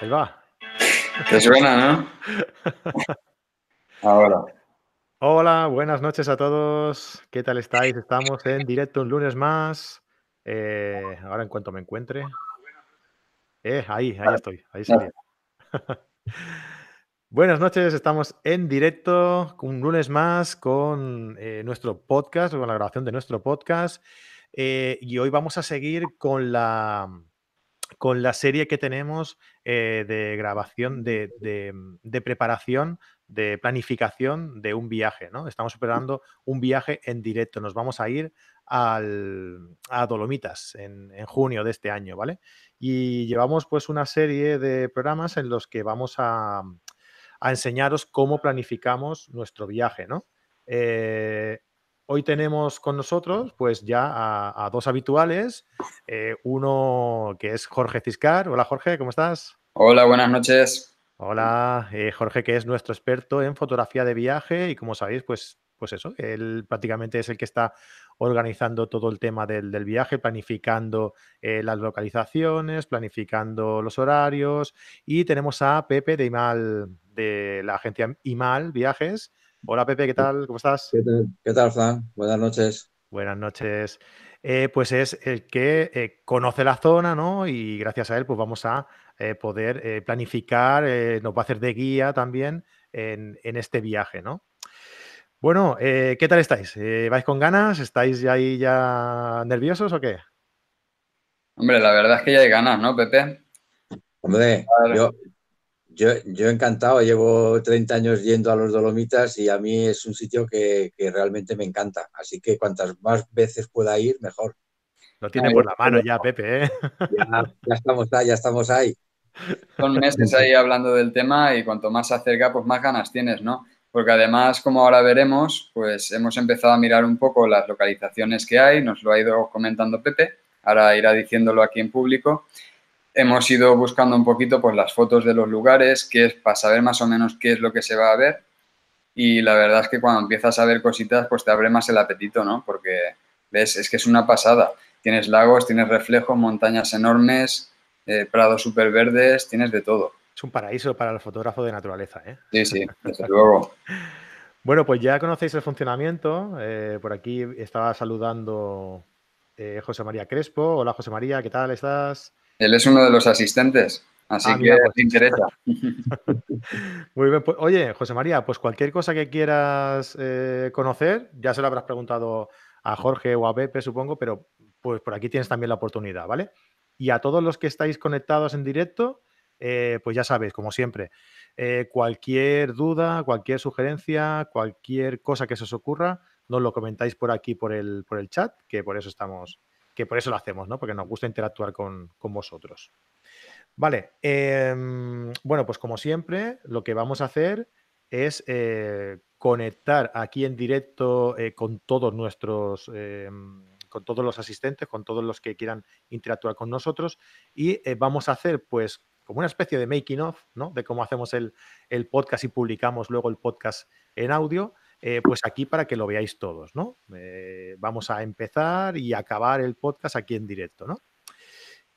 Ahí va. Te suena, ¿no? Ahora. Hola, buenas noches a todos. ¿Qué tal estáis? Estamos en directo un lunes más. Eh, ahora en cuanto me encuentre. Eh, ahí, ahí estoy. Ahí salí. Buenas noches, estamos en directo un lunes más con eh, nuestro podcast, con la grabación de nuestro podcast. Eh, y hoy vamos a seguir con la, con la serie que tenemos eh, de grabación, de, de- de preparación, de planificación de un viaje, ¿no? Estamos preparando un viaje en directo. Nos vamos a ir al- a Dolomitas en, en junio de este año, ¿vale? Y llevamos pues una serie de programas en los que vamos a, a enseñaros cómo planificamos nuestro viaje, ¿no? Eh, hoy tenemos con nosotros pues ya a, a dos habituales, eh, uno que es Jorge Ciscar. Hola Jorge, ¿cómo estás? Hola, buenas noches. Hola, eh, Jorge, que es nuestro experto en fotografía de viaje y como sabéis, pues, pues eso, él prácticamente es el que está organizando todo el tema del, del viaje, planificando eh, las localizaciones, planificando los horarios y tenemos a Pepe de Imal, de la agencia Imal Viajes. Hola Pepe, ¿qué tal? ¿Cómo estás? ¿Qué tal, ¿Qué tal, Fran? Buenas noches. Buenas noches. Eh, pues es el que eh, conoce la zona, ¿no? Y gracias a él, pues vamos a eh, poder eh, planificar, eh, nos va a hacer de guía también en, en este viaje, ¿no? Bueno, eh, ¿qué tal estáis? Eh, ¿vais con ganas? ¿Estáis ya ahí ya nerviosos o qué? Hombre, la verdad es que ya hay ganas, ¿no, Pepe? Hombre, yo, yo, yo encantado, llevo 30 años yendo a los Dolomitas y a mí es un sitio que, que realmente me encanta. Así que cuantas más veces pueda ir, mejor. Lo tiene por la mano ya, Pepe, ¿eh? Ya, ya estamos ahí, ya estamos ahí. Son meses ahí hablando del tema y cuanto más se acerca, pues más ganas tienes, ¿no? Porque además, como ahora veremos, pues hemos empezado a mirar un poco las localizaciones que hay, nos lo ha ido comentando Pepe, ahora irá diciéndolo aquí en público. Hemos ido buscando un poquito pues las fotos de los lugares, qué es, para saber más o menos qué es lo que se va a ver. Y la verdad es que cuando empiezas a ver cositas, pues te abre más el apetito, ¿no? Porque ves, es que es una pasada. Tienes lagos, tienes reflejos, montañas enormes, eh, prados súper verdes, tienes de todo. Es un paraíso para el fotógrafo de naturaleza, ¿eh? Sí, sí, desde luego. Bueno, pues ya conocéis el funcionamiento. eh, por aquí estaba saludando eh, José María Crespo. Hola José María, ¿qué tal estás? Él es uno de los asistentes, así Ah, que mira, pues. te interesa. Muy bien, pues, oye, José María, pues cualquier cosa que quieras eh, conocer, ya se lo habrás preguntado a Jorge o a Pepe, supongo, pero pues por aquí tienes también la oportunidad, ¿vale? Y a todos los que estáis conectados en directo, eh, pues ya sabéis, como siempre, eh, cualquier duda, cualquier sugerencia, cualquier cosa que se os ocurra, nos lo comentáis por aquí, por el, por el chat, que por eso estamos, que por eso lo hacemos, ¿no? Porque nos gusta interactuar con, con vosotros. Vale, em, bueno, pues como siempre, lo que vamos a hacer es eh, conectar aquí en directo eh, con todos nuestros, em, con todos los asistentes, con todos los que quieran interactuar con nosotros y eh, vamos a hacer pues como una especie de making of, ¿no? De cómo hacemos el, el podcast y publicamos luego el podcast en audio, eh, pues aquí para que lo veáis todos, ¿no? Eh, vamos a empezar y acabar el podcast aquí en directo, ¿no?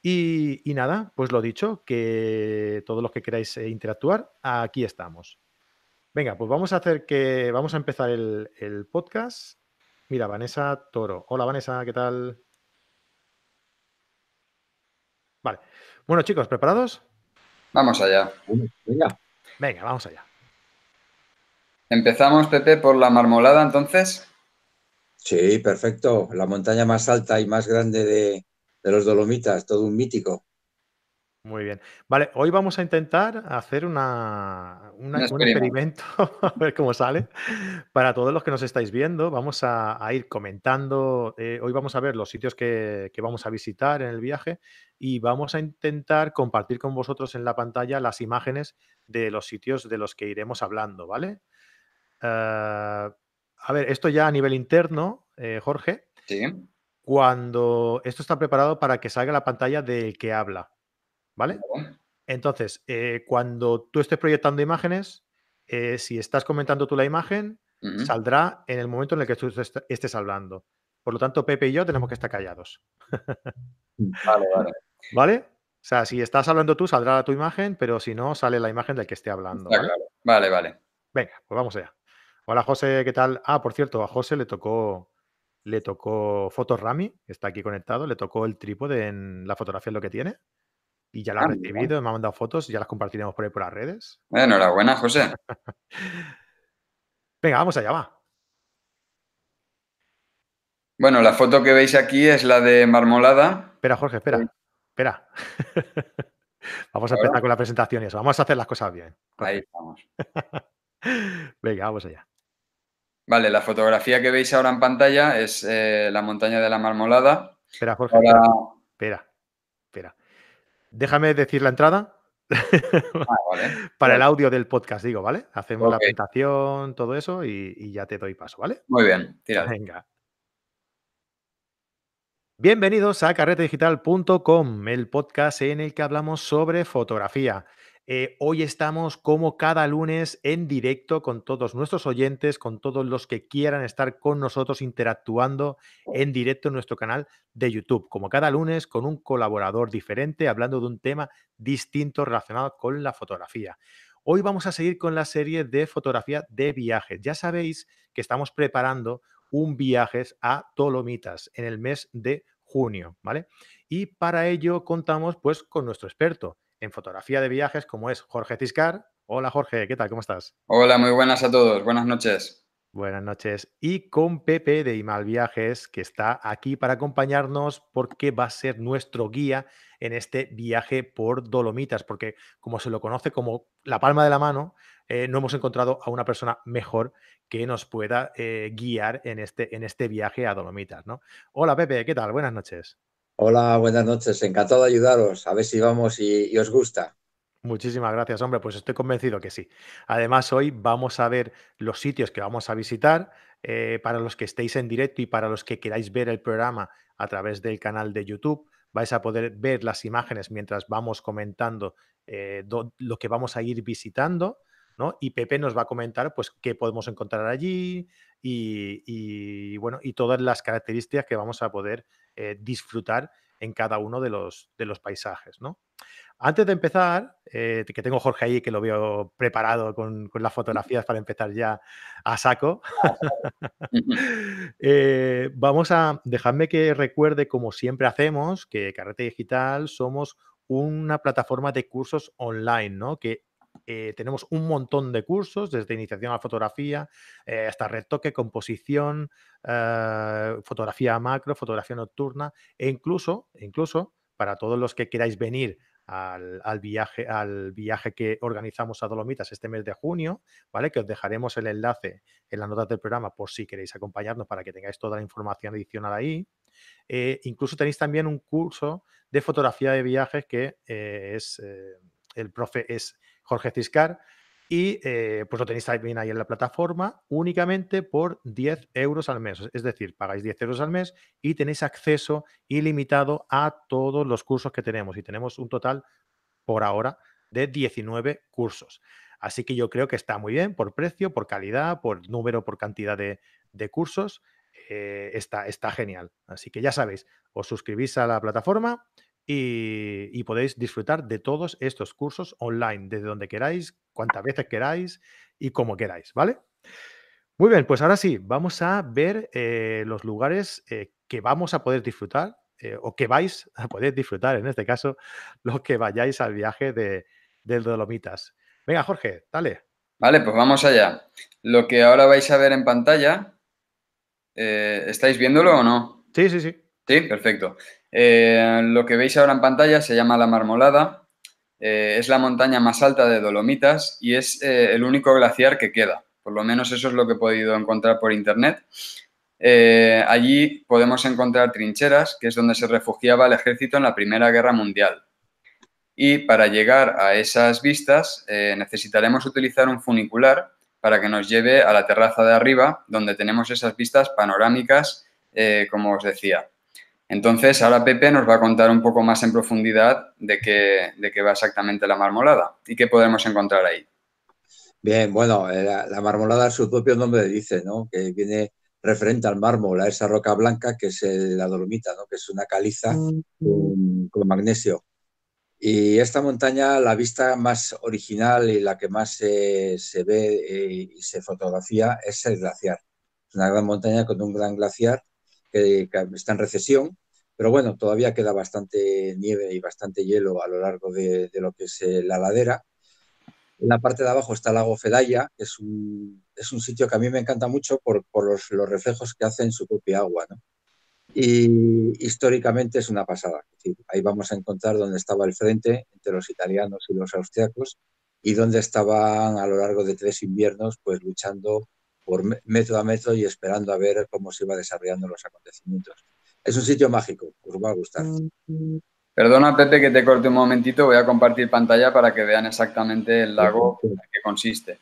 Y, y nada, pues lo dicho, que todos los que queráis eh, interactuar, aquí estamos. Venga, pues vamos a hacer que. Vamos a empezar el, el podcast. Mira, Vanessa Toro. Hola Vanessa, ¿qué tal? Vale. Bueno, chicos, ¿preparados? Vamos allá. Venga, Venga, vamos allá. Empezamos, Pepe, por la marmolada, entonces. sí, perfecto. La montaña más alta y más grande de, de los Dolomitas, todo un mítico. Muy bien. Vale, hoy vamos a intentar hacer una, una- Un experimento, a ver cómo sale. Para todos los que nos estáis viendo, vamos a, a ir comentando. eh, hoy vamos a ver los sitios que, que vamos a visitar en el viaje y vamos a intentar compartir con vosotros en la pantalla las imágenes de los sitios de los que iremos hablando, ¿vale? Eh, a ver, esto ya a nivel interno, eh, Jorge, Sí. cuando esto está preparado para que salga la pantalla del que habla, ¿vale? Entonces, eh, cuando tú estés proyectando imágenes, eh, si estás comentando tú la imagen, saldrá en el momento en el que tú est- estés hablando. Por lo tanto, Pepe y yo tenemos que estar callados. Vale, vale. ¿Vale? O sea, si estás hablando tú, saldrá tu imagen, pero si no, sale la imagen del que esté hablando. ¿vale? vale, vale. Venga, pues vamos allá. Hola José, ¿qué tal? Ah, por cierto, a José le tocó le tocó Fotos Rami, que está aquí conectado, le tocó el trípode en la fotografía, es lo que tiene. Y ya la ha ah, recibido, me ha mandado fotos y ya las compartiremos por ahí por las redes. Enhorabuena, José. Venga, vamos allá, va. Bueno, la foto que veis aquí es la de marmolada. Espera, Jorge, espera. Espera. vamos a empezar con la presentación y eso. Vamos a hacer las cosas bien. Ahí estamos. Venga, vamos allá. Vale, la fotografía que veis ahora en pantalla es eh, la montaña de la Marmolada. Espera, Jorge. Espera, espera. Déjame decir la entrada. Ah, Para el audio del podcast, digo, ¿vale? Hacemos la presentación, todo eso y, y, ya te doy paso, ¿vale? Muy bien, tira. Venga. Bienvenidos a carretedigital.com, el podcast en el que hablamos sobre fotografía. Eh, hoy estamos como cada lunes en directo con todos nuestros oyentes, con todos los que quieran estar con nosotros interactuando en directo en nuestro canal de YouTube, como cada lunes con un colaborador diferente hablando de un tema distinto relacionado con la fotografía. Hoy vamos a seguir con la serie de fotografía de viajes. Ya sabéis que estamos preparando un viajes a Tolomitas en el mes de junio, ¿vale? Y para ello contamos pues con nuestro experto en fotografía de viajes como es Jorge Ciscar. Hola Jorge, ¿qué tal? ¿Cómo estás? Hola, muy buenas a todos. Buenas noches. Buenas noches. Y con Pepe de Imal Viajes, que está aquí para acompañarnos porque va a ser nuestro guía en este viaje por Dolomitas, porque como se lo conoce como la palma de la mano, eh, no hemos encontrado a una persona mejor que nos pueda eh, guiar en este, en este viaje a Dolomitas. ¿no? Hola Pepe, ¿qué tal? Buenas noches. Hola, buenas noches. Encantado de ayudaros. A ver si vamos y, os gusta. Muchísimas gracias, hombre. Pues estoy convencido que sí. Además, hoy vamos a ver los sitios que vamos a visitar. Eh, para los que estéis en directo y para los que queráis ver el programa a través del canal de YouTube, vais a poder ver las imágenes mientras vamos comentando lo que vamos a ir visitando. Y Pepe nos va a comentar pues qué podemos encontrar allí y, bueno, y todas las características que vamos a poder eh, disfrutar en cada uno de los, de los paisajes, ¿no? Antes de empezar, eh, que tengo Jorge ahí que lo veo preparado con, las fotografías para empezar ya a saco, eh, vamos a dejarme que recuerde, como siempre hacemos, que Carrete Digital somos una plataforma de cursos online, ¿no? Que eh, tenemos un montón de cursos, desde iniciación a la fotografía eh, hasta retoque, composición, eh, fotografía macro, fotografía nocturna e incluso, incluso para todos los que queráis venir al, viaje, al viaje que organizamos a Dolomitas este mes de junio, ¿vale? Que os dejaremos el enlace en las notas del programa por si queréis acompañarnos para que tengáis toda la información adicional ahí. incluso tenéis también un curso de fotografía de viajes que es el profe es Jorge Ciscar, y eh, pues lo tenéis también ahí en la plataforma únicamente por 10 euros al mes. Es decir, pagáis 10 euros al mes y tenéis acceso ilimitado a todos los cursos que tenemos. Y tenemos un total por ahora de 19 cursos. Así que yo creo que está muy bien por precio, por calidad, por número, por cantidad de, cursos. Eh, está, está genial. Así que ya sabéis, os suscribís a la plataforma y, podéis disfrutar de todos estos cursos online, desde donde queráis, cuantas veces queráis y como queráis, ¿vale? Muy bien, pues ahora sí, vamos a ver eh, los lugares eh, que vamos a poder disfrutar eh, o que vais a poder disfrutar, en este caso, los que vayáis al viaje de, del Dolomitas. Venga, Jorge, dale. Vale, pues vamos allá. Lo que ahora vais a ver en pantalla, ¿estáis viéndolo o no? Sí, sí, sí. Sí, perfecto. Eh, lo que veis ahora en pantalla se llama La Marmolada. Eh, es la montaña más alta de Dolomitas y es eh, el único glaciar que queda. Por lo menos eso es lo que he podido encontrar por internet. allí podemos encontrar trincheras, que es donde se refugiaba el ejército en la Primera Guerra Mundial. Y para llegar a esas vistas necesitaremos utilizar un funicular para que nos lleve a la terraza de arriba, donde tenemos esas vistas panorámicas, como os decía. Entonces, ahora Pepe nos va a contar un poco más en profundidad de qué, de va exactamente la marmolada y qué podemos encontrar ahí. Bien, bueno, eh, la, marmolada, su propio nombre dice, ¿no? Que viene referente al mármol, a esa roca blanca que es la dolomita, ¿no? Que es una caliza con, magnesio. Y esta montaña, la vista más original y la que más se, ve eh, y se fotografía es el glaciar. Es una gran montaña con un gran glaciar que, está en recesión, pero bueno, todavía queda bastante nieve y bastante hielo a lo largo de, lo que es eh, la ladera. En la parte de abajo está el lago Fedaya, que es un, es un sitio que a mí me encanta mucho por, por los, los, reflejos que hace en su propia agua. ¿no? Y históricamente es una pasada. ahí vamos a encontrar dónde estaba el frente entre los italianos y los austriacos y dónde estaban a lo largo de tres inviernos pues luchando por metro a metro y esperando a ver cómo se iba desarrollando los acontecimientos. Es un sitio mágico, os va a gustar. Perdona, Pepe, que te corte un momentito. Voy a compartir pantalla para que vean exactamente el lago en qué consiste.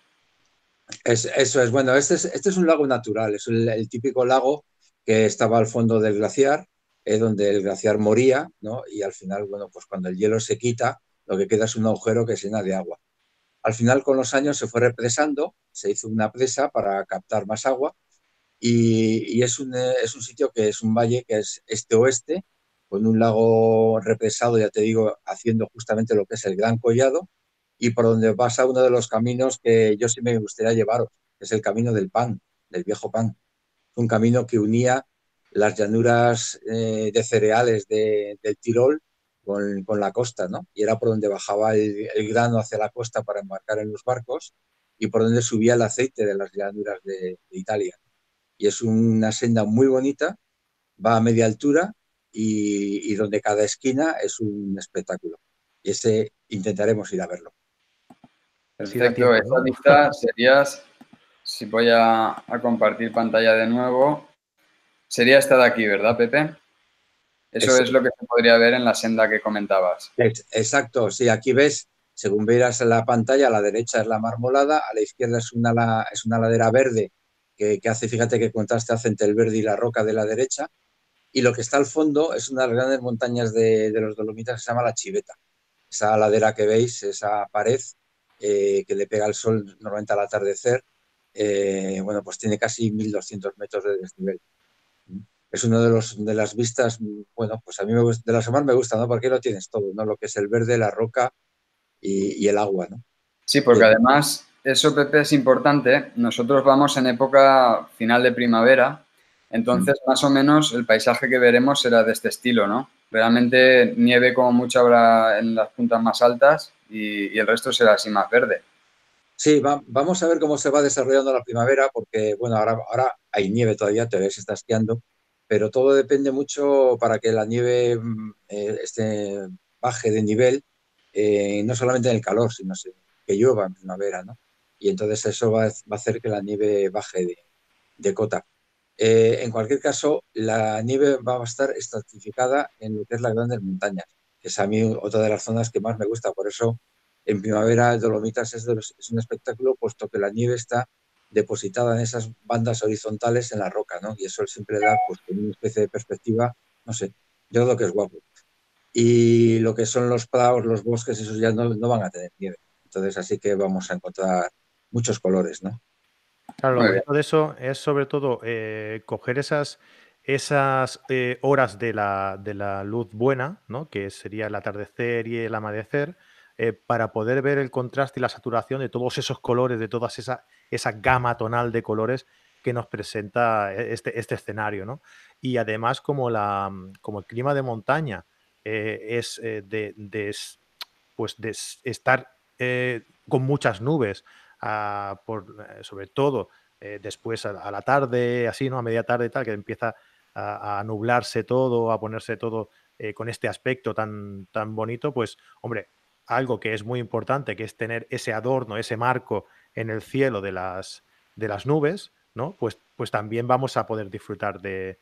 eso es, bueno, este es, este es un lago natural, es el típico lago que estaba al fondo del glaciar, es donde el glaciar moría, ¿no? Y al final, bueno, pues cuando el hielo se quita, lo que queda es un agujero que se llena de agua. Al final, con los años, se fue represando, se hizo una presa para captar más agua y, es, un, es un sitio que es un valle que es este-oeste, con un lago represado, ya te digo, haciendo justamente lo que es el Gran Collado y por donde pasa uno de los caminos que yo sí me gustaría llevaros, es el camino del pan, del viejo pan. Un camino que unía las llanuras eh, de cereales del Tirol con, la costa, ¿no? Y era por donde bajaba el, grano hacia la costa para embarcar en los barcos y por donde subía el aceite de las llanuras de, Italia. Y es una senda muy bonita, va a media altura y, y, donde cada esquina es un espectáculo. Y ese intentaremos ir a verlo. Perfecto, esa lista serías si voy a, compartir pantalla de nuevo, sería esta de aquí, ¿verdad, Pepe? Eso es, lo que se podría ver en la senda que comentabas. Exacto, sí, aquí ves, según verás en la pantalla, a la derecha es la marmolada, a la izquierda es una, es una ladera verde que, hace, fíjate que contraste hace entre el verde y la roca de la derecha, y lo que está al fondo es una de las grandes montañas de, los Dolomitas que se llama la Chiveta. Esa ladera que veis, esa pared eh, que le pega el sol normalmente al atardecer, eh, bueno, pues tiene casi 1.200 metros de desnivel. Es una de, los, de las vistas, bueno, pues a mí me de las que más me gusta, ¿no? Porque lo tienes todo, ¿no? Lo que es el verde, la roca y, el agua, ¿no? Sí, porque además, eso, Pepe, es importante. Nosotros vamos en época final de primavera, entonces más o menos el paisaje que veremos será de este estilo, ¿no? Realmente nieve como mucho habrá en las puntas más altas y el resto será así más verde. Sí, vamos a ver cómo se va desarrollando la primavera, porque bueno, ahora, ahora hay nieve todavía, todavía se está esquiando, pero todo depende mucho para que la nieve mm, eh, baje de nivel, eh, no solamente en el calor, sino que llueva en primavera, ¿no? Y entonces eso va, a hacer que la nieve baje de, cota. Eh, en cualquier caso, la nieve va a estar estratificada en lo que es las grandes montañas, que es a mí otra de las zonas que más me gusta, por eso en primavera Dolomitas es, es, un espectáculo puesto que la nieve está depositada en esas bandas horizontales en la roca, ¿no? Y eso siempre da pues, una especie de perspectiva, no sé, yo creo que es guapo. Y lo que son los prados, los bosques, esos ya no, van a tener nieve. Entonces, así que vamos a encontrar muchos colores, ¿no? Claro, lo bonito de eso es sobre todo eh, coger esas, esas eh, horas de la, de la, luz buena, ¿no? que sería el atardecer y el amanecer, eh, para poder ver el contraste y la saturación de todos esos colores, de toda esa, esa gama tonal de colores que nos presenta e, este, este escenario. ¿no? Y además, como, la, mm, como el clima de montaña eh, es eh, de, pues de estar con muchas nubes, ah, por, sobre todo después a, la tarde, así, ¿no? A media tarde tal, que empieza a, a nublarse todo, a ponerse todo con este aspecto tan, tan bonito, pues, hombre, algo que es muy importante, que es tener ese adorno, ese marco en el cielo de las, de las nubes, ¿no? Pues, pues también vamos a poder disfrutar de,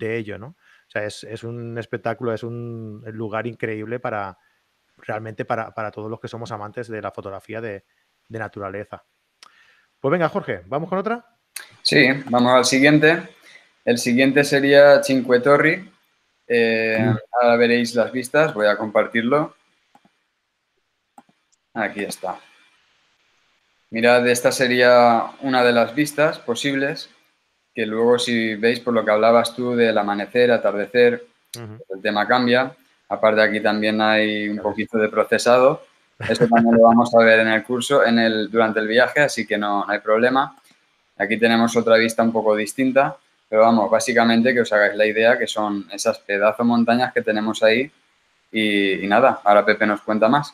ello, ¿no? O sea, es, un espectáculo, es un lugar increíble para realmente para, todos los que somos amantes de la fotografía de, naturaleza. Pues venga, Jorge, ¿vamos con otra? Sí, vamos al siguiente. El siguiente sería Cinque Torri. Eh, mm. Ahora veréis las vistas, voy a compartirlo. Aquí está. Mirad, esta sería una de las vistas posibles, que luego si veis por lo que hablabas tú del amanecer, atardecer, el tema cambia. Aparte aquí también hay un poquito de procesado. Eso también lo vamos a ver en el curso, en el, durante el viaje, así que no, hay problema. Aquí tenemos otra vista un poco distinta, pero vamos, básicamente que os hagáis la idea que son esas pedazos montañas que tenemos ahí y, nada, ahora Pepe nos cuenta más.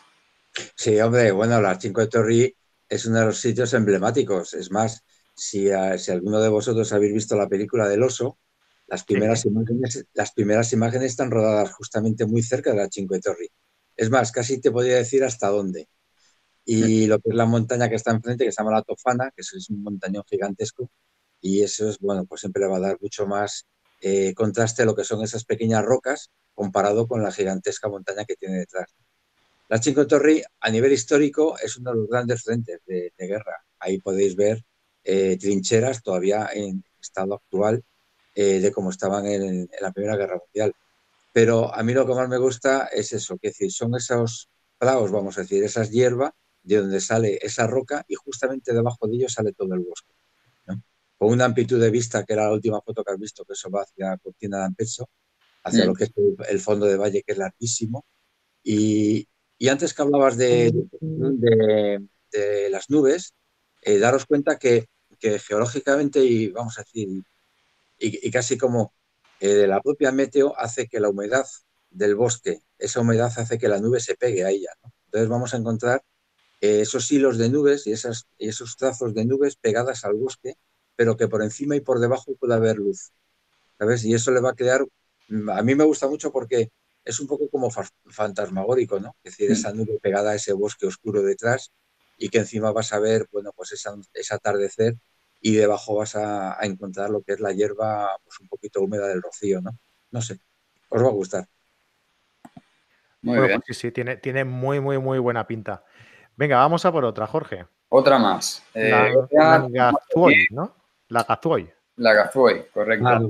Sí, hombre, bueno, la Cinque Torri es uno de los sitios emblemáticos. Es más, si, eh, si alguno de vosotros habéis visto la película del oso, las primeras, imágenes, las primeras imágenes están rodadas justamente muy cerca de la Cinque Torri. Es más, casi te podría decir hasta dónde. Y lo que es la montaña que está enfrente, que se llama la Tofana, que es un montañón gigantesco, y eso es, bueno, pues siempre le va a dar mucho más eh, contraste a lo que son esas pequeñas rocas comparado con la gigantesca montaña que tiene detrás. La Cinque Torri, a nivel histórico, es uno de los grandes frentes de, guerra. Ahí podéis ver eh, trincheras todavía en estado actual eh, de cómo estaban en, la Primera Guerra Mundial. Pero a mí lo que más me gusta es eso, que decir, son esos praos, vamos a decir, esas hierbas de donde sale esa roca y justamente debajo de ellos sale todo el bosque. Con una amplitud de vista, que era la última foto que has visto, que eso va hacia Cortina de Ampecho, hacia lo que es el, fondo de valle, que es larguísimo. Y, y antes que hablabas de, de, las nubes, eh, daros cuenta que, que, geológicamente, y vamos a decir, y, casi como eh, la propia meteo hace que la humedad del bosque, esa humedad hace que la nube se pegue a ella. Entonces vamos a encontrar eh, esos hilos de nubes y, esas, esos trazos de nubes pegadas al bosque, pero que por encima y por debajo puede haber luz. ¿Sabes? Y eso le va a crear, mm, a mí me gusta mucho porque es un poco como fantasmagórico, ¿no? Es decir, esa nube pegada a ese bosque oscuro detrás y que encima vas a ver, bueno, pues ese atardecer y debajo vas a, encontrar lo que es la hierba pues un poquito húmeda del rocío, ¿no? No sé, os va a gustar. Muy bien. Pues sí, sí, tiene, tiene muy, muy, muy buena pinta. Venga, vamos a por otra, Jorge. Otra más. la, eh, Gazuoy, ¿no? La Gazuoy. La Gazuoy, correcto. Ah,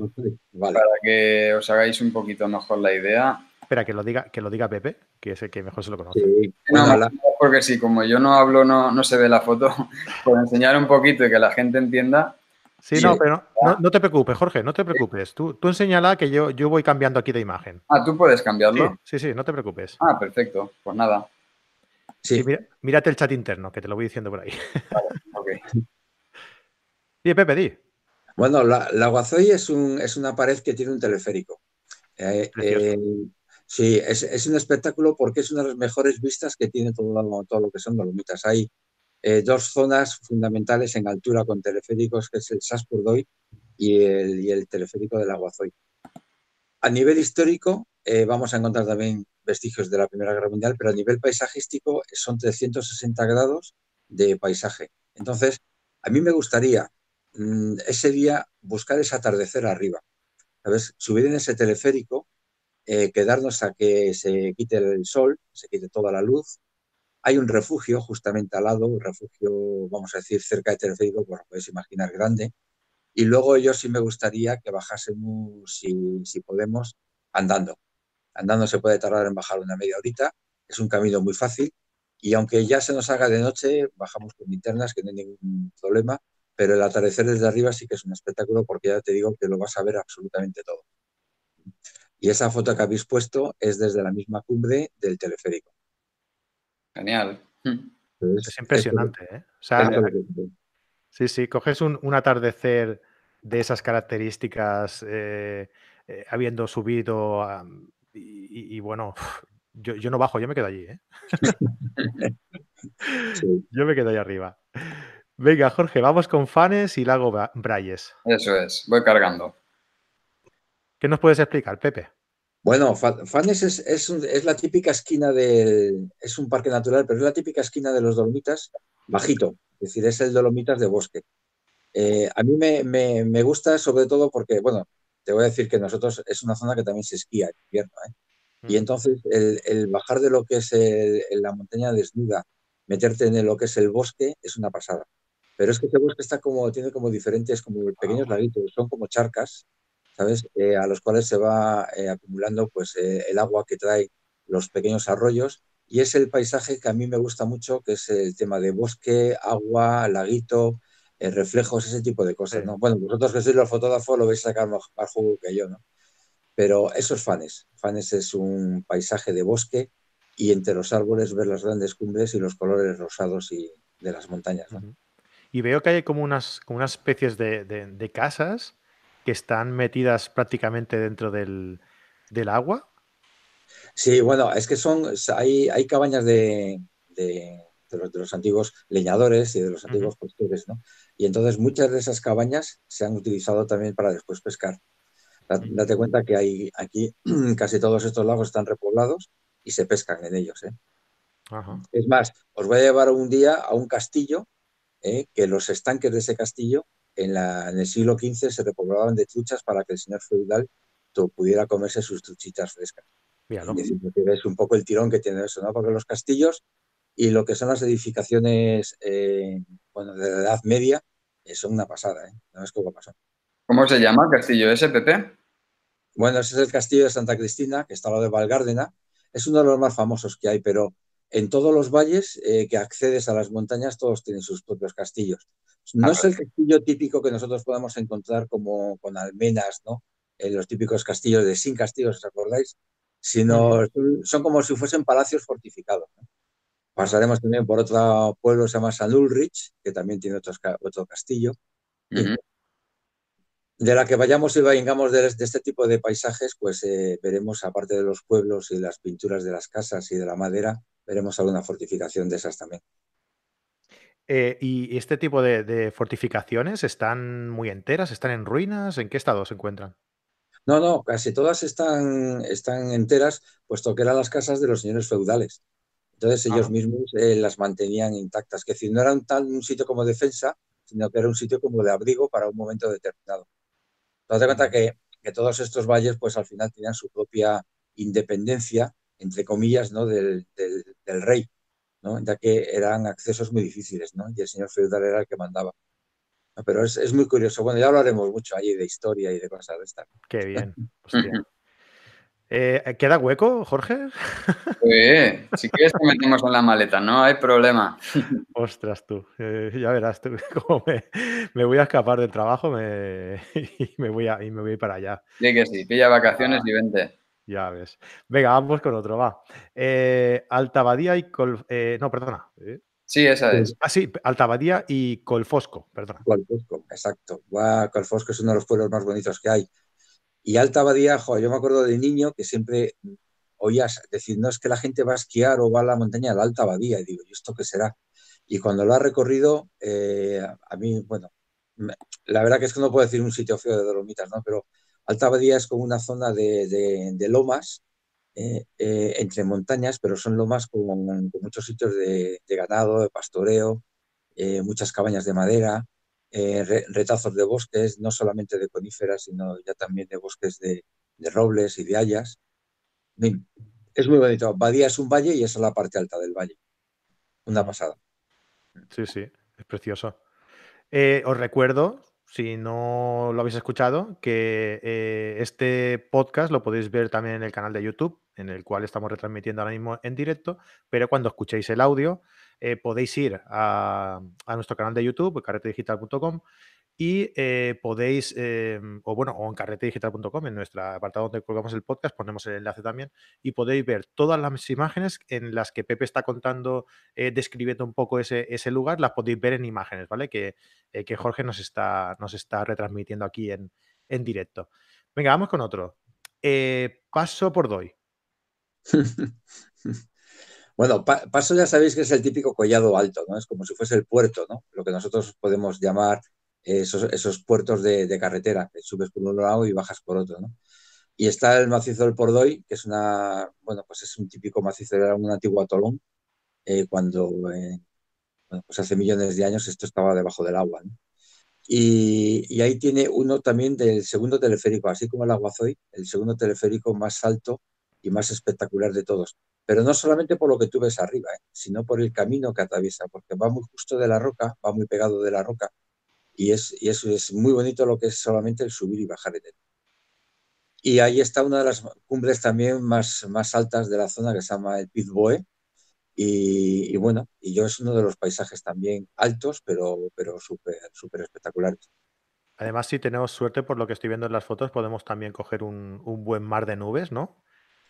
Para que os hagáis un poquito mejor la idea, Espera, que lo diga, que lo diga Pepe, que es el que mejor se lo conoce. no, porque sí, como yo no hablo, no, no se ve la foto, por enseñar un poquito y que la gente entienda. Sí, no, pero no, te preocupes, Jorge, no te preocupes. Tú, tú enséñala que yo, yo voy cambiando aquí de imagen. Ah, tú puedes cambiarlo. Sí, sí, no te preocupes. Ah, perfecto. Pues nada. Sí, mírate el chat interno, que te lo voy diciendo por ahí. Vale, ok. Pepe, di. Bueno, la, la Guazoy es, un, es una pared que tiene un teleférico. Eh, Sí, es, un espectáculo porque es una de las mejores vistas que tiene todo, todo lo que son Dolomitas. Hay eh, dos zonas fundamentales en altura con teleféricos, que es el Saspurdoy y el, y el teleférico del Aguazoy. A nivel histórico, eh, vamos a encontrar también vestigios de la Primera Guerra Mundial, pero a nivel paisajístico son 360 grados de paisaje. Entonces, a mí me gustaría mm, ese día buscar ese atardecer arriba. ¿Sabes? Subir en ese teleférico eh, quedarnos a que se quite el sol, se quite toda la luz. Hay un refugio justamente al lado, un refugio, vamos a decir, cerca de teleférico, pues lo podéis imaginar, grande. Y luego yo sí me gustaría que bajásemos, si, si podemos, andando. Andando se puede tardar en bajar una media horita, es un camino muy fácil. Y aunque ya se nos haga de noche, bajamos con linternas, que no hay ningún problema, pero el atardecer desde arriba sí que es un espectáculo porque ya te digo que lo vas a ver absolutamente todo. Y esa foto que habéis puesto es desde la misma cumbre del teleférico. Genial. es impresionante, ¿eh? sí, sí, coges un, atardecer de esas características eh, eh, habiendo subido y, bueno, yo, no bajo, yo me quedo allí, ¿eh? Yo me quedo ahí arriba. Venga, Jorge, vamos con Fanes y Lago Brayes. Eso es, voy cargando. ¿Qué nos puedes explicar, Pepe? Bueno, Fanes es, la típica esquina del. Es un parque natural, pero es la típica esquina de los Dolomitas bajito. Es decir, es el Dolomitas de bosque. Eh, a mí me, gusta sobre todo porque, bueno, te voy a decir que nosotros es una zona que también se esquía en invierno. ¿eh? Y mm. entonces el, bajar de lo que es la montaña desnuda, meterte en lo que es el bosque, es una pasada. Pero es que ese bosque está como, tiene como diferentes, como pequeños laguitos, son como charcas ¿sabes? Eh, a los cuales se va eh, acumulando pues, eh, el agua que trae los pequeños arroyos y es el paisaje que a mí me gusta mucho, que es el tema de bosque, agua, laguito, reflejos, ese tipo de cosas, ¿no? Bueno, vosotros que sois los fotógrafos lo veis sacar más, juego que yo, ¿no? Pero eso es Fanes. Fanes es un paisaje de bosque y entre los árboles ver las grandes cumbres y los colores rosados y de las montañas. Y veo que hay como unas, como unas especies de, casas que están metidas prácticamente dentro del, agua. Sí, bueno, es que son, hay, hay cabañas de, los, antiguos leñadores y de los antiguos constructores, ¿no? Y entonces muchas de esas cabañas se han utilizado también para después pescar. Date cuenta que hay, aquí casi todos estos lagos están repoblados y se pescan en ellos. ¿eh? Es más, os voy a llevar un día a un castillo, ¿eh? que los estanques de ese castillo en, el siglo XV se repoblaban de truchas para que el señor feudal pudiera comerse sus truchitas frescas. Es un poco el tirón que tiene eso, ¿no? Porque los castillos y lo que son las edificaciones eh, bueno, de la Edad Media son una pasada, No es como pasó. ¿Cómo se llama el castillo SPP? Bueno, ese es el castillo de Santa Cristina, que está al lado de Valgárdena. Es uno de los más famosos que hay, pero en todos los valles eh, que accedes a las montañas, todos tienen sus propios castillos. No es el castillo típico que nosotros podemos encontrar como con almenas, ¿no? En los típicos castillos de sin castillos, ¿os acordáis? Sino son como si fuesen palacios fortificados. Pasaremos también por otro pueblo se llama San Ulrich, que también tiene otro, otro castillo de la que vayamos y vengamos de, este tipo de paisajes, pues eh, veremos, aparte de los pueblos y las pinturas de las casas y de la madera, veremos alguna fortificación de esas también. Eh, ¿Y este tipo de, fortificaciones están muy enteras? ¿Están en ruinas? ¿En qué estado se encuentran? No, no, casi todas están, están enteras, puesto que eran las casas de los señores feudales. Entonces ellos mismos eh, las mantenían intactas, que decir, no era un, tal, un sitio como defensa, sino que era un sitio como de abrigo para un momento determinado. Te cuenta que, todos estos valles, pues al final tenían su propia independencia, entre comillas, ¿no? del, rey, ¿no? ya que eran accesos muy difíciles, ¿no? y el señor feudal era el que mandaba. Pero es, muy curioso. Bueno, ya hablaremos mucho allí de historia y de cosas de estas. Qué bien. Eh, ¿Queda hueco, Jorge? si quieres te metemos en la maleta, no hay problema. Ostras, tú, eh, ya verás tú cómo me, voy a escapar del trabajo y, me voy a, y me voy para allá. Sí que sí, pilla vacaciones y vente. Ya ves. Venga, vamos con otro, va. Eh, Altabadía y Col... no, perdona. Sí, esa es. Ah, sí, Altabadía y Colfosco, perdona. Colfosco, exacto. Colfosco es uno de los pueblos más bonitos que hay. Y Alta Badía, yo me acuerdo de niño que siempre oías decir, no es que la gente va a esquiar o va a la montaña de la Alta Badía. Y digo, ¿y esto qué será? Y cuando lo ha recorrido, eh, a mí, bueno, la verdad que es que no puedo decir un sitio feo de Dolomitas, ¿no? Pero Alta Badía es como una zona de, lomas eh, eh, entre montañas, pero son lomas con, muchos sitios de, ganado, de pastoreo, muchas cabañas de madera, eh, retazos de bosques, no solamente de coníferas, sino ya también de bosques de, robles y de hayas. Es muy bonito. Badía es un valle y es la parte alta del valle. Una pasada. Sí, sí, es precioso. Eh, os recuerdo, si no lo habéis escuchado, que eh, este podcast lo podéis ver también en el canal de YouTube, en el cual estamos retransmitiendo ahora mismo en directo, pero cuando escuchéis el audio eh, podéis ir a, nuestro canal de YouTube, carretedigital.com, y eh, podéis, eh, o bueno, o en carretedigital.com, en nuestro apartado donde colgamos el podcast, ponemos el enlace también, y podéis ver todas las imágenes en las que Pepe está contando, describiendo un poco ese, ese, lugar, las podéis ver en imágenes, ¿vale? Que, que Jorge nos está, nos está retransmitiendo aquí en, en directo. Venga, vamos con otro. paso por doy. Bueno, Paso ya sabéis que es el típico collado alto, ¿no? Es como si fuese el puerto, ¿no? Lo que nosotros podemos llamar esos, puertos de, carretera, que subes por un lado y bajas por otro, ¿no? Y está el macizo del Pordoy, que es una, bueno, pues es un típico macizo, era un antiguo atolón, eh, cuando, eh, bueno, pues hace millones de años esto estaba debajo del agua, ¿no? Y, y, ahí tiene uno también del segundo teleférico, así como el Aguazoy, el segundo teleférico más alto y más espectacular de todos pero no solamente por lo que tú ves arriba, ¿eh? sino por el camino que atraviesa, porque va muy justo de la roca, va muy pegado de la roca, y, es, y eso es muy bonito lo que es solamente el subir y bajar en él. Y ahí está una de las cumbres también más, más altas de la zona que se llama el Pizboe, y, bueno, y yo es uno de los paisajes también altos, pero, pero súper super espectaculares. Además, si tenemos suerte, por lo que estoy viendo en las fotos, podemos también coger un, un buen mar de nubes, ¿no?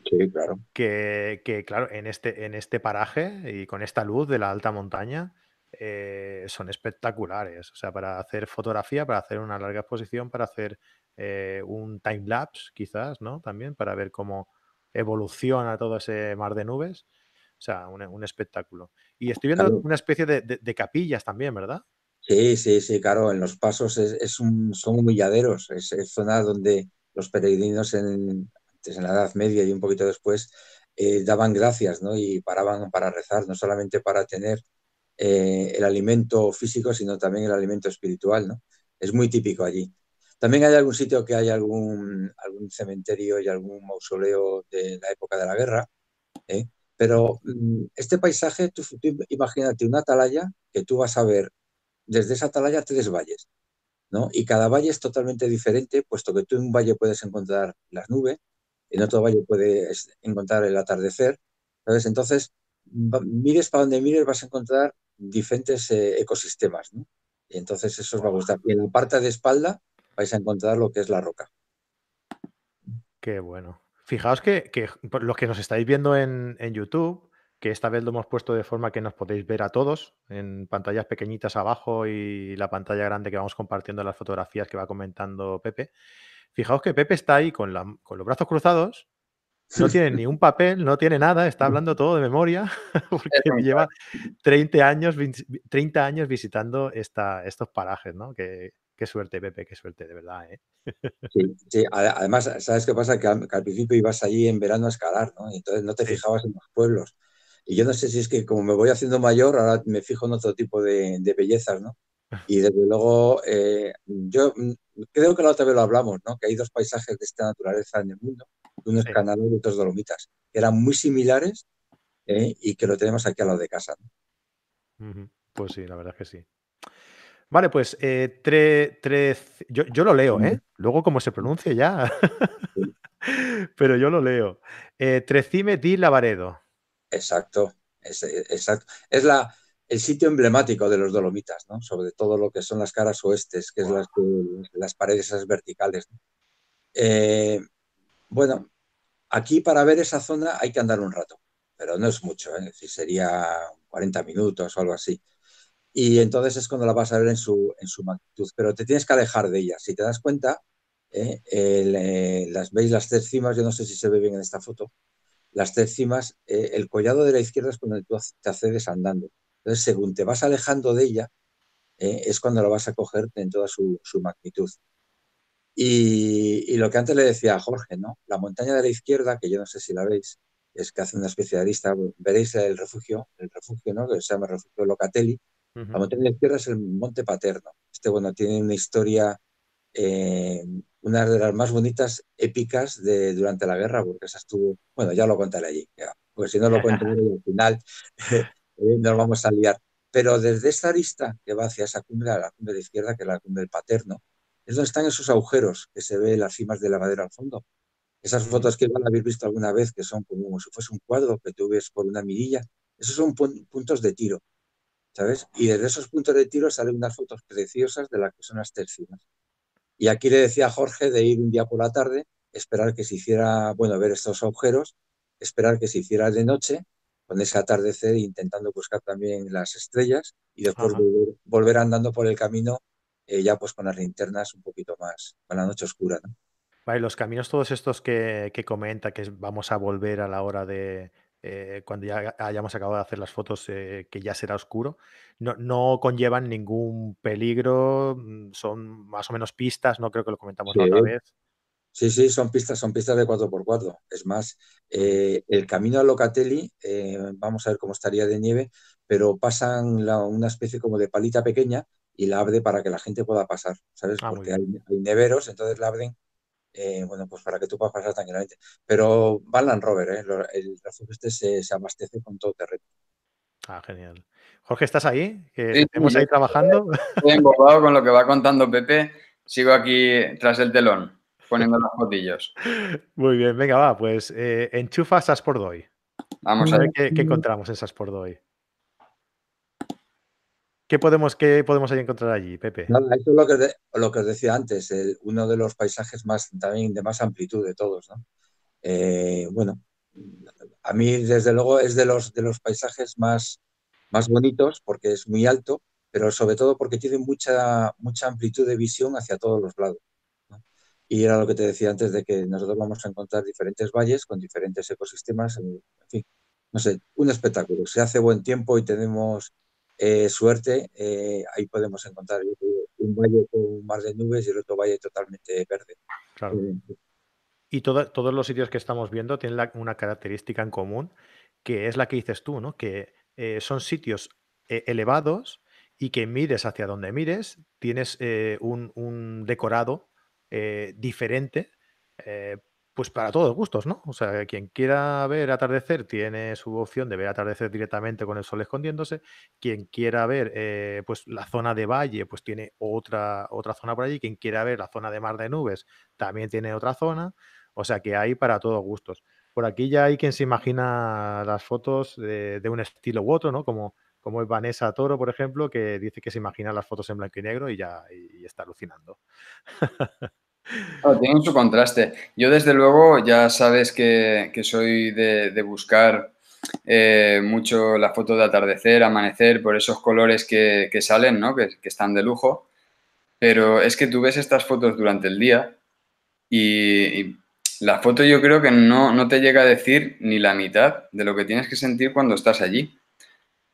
Sí, claro. Que, que, claro, en este, en este paraje y con esta luz de la alta montaña eh, son espectaculares. O sea, para hacer fotografía, para hacer una larga exposición, para hacer eh, un time lapse, quizás, ¿no? También para ver cómo evoluciona todo ese mar de nubes. O sea, un, un espectáculo. Y estoy viendo Claro. una especie de, de- de capillas también, ¿verdad? Sí, sí, sí, claro, en los pasos es, es un, son humilladeros, es, es zona donde los peregrinos en, antes en la Edad Media y un poquito después eh, daban gracias, ¿no? Y paraban para rezar, no solamente para tener eh, el alimento físico, sino también el alimento espiritual, ¿no? Es muy típico allí. También hay algún sitio que hay algún, algún cementerio y algún mausoleo de la época de la guerra, ¿eh? Pero mm, este paisaje, imagínate una atalaya que tú vas a ver desde esa atalaya tres valles, ¿no? Y cada valle es totalmente diferente, puesto que tú en un valle puedes encontrar las nubes, en otro valle puedes encontrar el atardecer, ¿sabes? Entonces, mires para donde mires vas a encontrar diferentes eh, ecosistemas, ¿no? Y entonces eso os va a gustar. Y en la parte de espalda vais a encontrar lo que es la roca. Qué bueno. Fijaos que, los que nos estáis viendo en, YouTube, que esta vez lo hemos puesto de forma que nos podéis ver a todos en pantallas pequeñitas abajo y la pantalla grande que vamos compartiendo las fotografías que va comentando Pepe. Fijaos que Pepe está ahí con los brazos cruzados, no tiene ni un papel, no tiene nada, está hablando todo de memoria, porque lleva 30 años, 20 30 años visitando esta, estos parajes, ¿no? Qué, qué suerte, Pepe, qué suerte, de verdad, ¿eh? Sí, sí. Además, ¿sabes qué pasa? Que al, que al principio ibas allí en verano a escalar, ¿no? Y entonces no te fijabas en los pueblos. Y yo no sé si es que como me voy haciendo mayor, ahora me fijo en otro tipo de, de bellezas, ¿no? Y desde luego, eh, yo mm, creo que la otra vez lo hablamos, ¿no? Que hay dos paisajes de esta naturaleza en el mundo, uno es Sí. Canadá y otro es Dolomitas, que eran muy similares ¿eh? y que lo tenemos aquí al lado de casa. Pues sí, la verdad es que sí. Vale, pues eh, tre- trec- yo, yo lo leo, ¿eh? Luego cómo se pronuncie ya. Pero yo lo leo. Eh, Trecime di Lavaredo. Exacto, es, exacto. Es la, el sitio emblemático de los Dolomitas, ¿no? Sobre todo lo que son las caras oestes, que es las, las paredes esas verticales. ¿no? Eh, bueno, aquí para ver esa zona hay que andar un rato, pero no es mucho, ¿eh? Es decir, sería 40 minutos o algo así. Y entonces es cuando la vas a ver en su, en su magnitud, pero te tienes que alejar de ella. Si te das cuenta, ¿eh? Eh, las veis las tres cimas, yo no sé si se ve bien en esta foto, las tres cimas, eh, el collado de la izquierda es cuando tú te accedes andando. Entonces, según te vas alejando de ella, es cuando la vas a coger en toda su, su magnitud. Y, y, lo que antes le decía a Jorge, ¿no? La montaña de la izquierda, que yo no sé si la veis, es que hace una especie de lista, veréis el refugio, el refugio, ¿no? Que se llama refugio Locatelli. Uh -huh. La montaña de la izquierda es el Monte Paterno. Este, bueno, tiene una historia, eh, una de las más bonitas, épicas de durante la guerra, porque esa estuvo, bueno, ya lo contaré allí, ya, porque si no lo cuento al final eh, nos vamos a liar. Pero desde esta arista que va hacia esa cumbre, a la cumbre de la izquierda, que es la cumbre del Paterno, es donde están esos agujeros que se ve las cimas de la madera al fondo. Esas fotos que van a haber visto alguna vez, que son como si fuese un cuadro que tú ves por una mirilla, esos son puntos de tiro, ¿sabes? Y desde esos puntos de tiro salen unas fotos preciosas de las que son las tres cimas. Y aquí le decía a Jorge de ir un día por la tarde, esperar que se hiciera, bueno, ver estos agujeros, esperar que se hiciera de noche, con ese atardecer, intentando buscar también las estrellas y después volver, volver, andando por el camino eh, ya pues con las linternas un poquito más, con la noche oscura, ¿no? Vale, los caminos todos estos que, que comenta, que vamos a volver a la hora de, eh, cuando ya hayamos acabado de hacer las fotos, eh, que ya será oscuro, no, no, conllevan ningún peligro, mm, son más o menos pistas, no creo que lo comentamos sí. la otra vez. Sí, sí, son pistas, son pistas de 4x4. Es más, eh, el camino a Locatelli, eh, vamos a ver cómo estaría de nieve, pero pasan la, una especie como de palita pequeña y la abren para que la gente pueda pasar, ¿sabes? Ah, Porque hay, hay, neveros, entonces la abren, eh, bueno, pues para que tú puedas pasar tranquilamente. Pero va Land Rover, ¿eh? El refugio este se, se, abastece con todo terreno. Ah, genial. Jorge, ¿estás ahí? ¿Que sí, ¿Estamos sí, ahí trabajando? Estoy embobado con lo que va contando Pepe. Sigo aquí tras el telón, poniendo los fotillos. Muy bien, venga, va, pues eh, enchufa Saspordoy. Vamos a ver qué, qué encontramos en Saspordoy. ¿Qué podemos, qué podemos encontrar allí, Pepe? eso es lo que, lo que os decía antes, uno de los paisajes más también de más amplitud de todos. Eh, bueno, a mí desde luego es de los, de los paisajes más, más bonitos porque es muy alto, pero sobre todo porque tiene mucha, mucha amplitud de visión hacia todos los lados. Y era lo que te decía antes de que nosotros vamos a encontrar diferentes valles con diferentes ecosistemas, en fin, no sé, un espectáculo. Si hace buen tiempo y tenemos eh, suerte, eh, ahí podemos encontrar un valle con un mar de nubes y el otro valle totalmente verde. Claro. Eh, y todos los sitios que estamos viendo tienen una característica en común, que es la que dices tú, ¿no? Que son sitios elevados y que mires hacia donde mires, tienes un, decorado diferente pues para todos gustos, ¿no? O sea, quien quiera ver atardecer tiene su opción de ver atardecer directamente con el sol escondiéndose. Quien quiera ver eh, pues la zona de valle, pues tiene otra, otra zona por allí. Quien quiera ver la zona de mar de nubes, también tiene otra zona. O sea que hay para todos gustos. Por aquí ya hay quien se imagina las fotos de, un estilo u otro, ¿no? Como, como es Vanessa Toro, por ejemplo, que dice que se imagina las fotos en blanco y negro y ya y está alucinando. tiene su contraste. Yo, desde luego, ya sabes que, soy de, buscar eh, mucho la foto de atardecer, amanecer, por esos colores que, salen, ¿no? Que, están de lujo. Pero es que tú ves estas fotos durante el día y, la foto yo creo que no, no te llega a decir ni la mitad de lo que tienes que sentir cuando estás allí.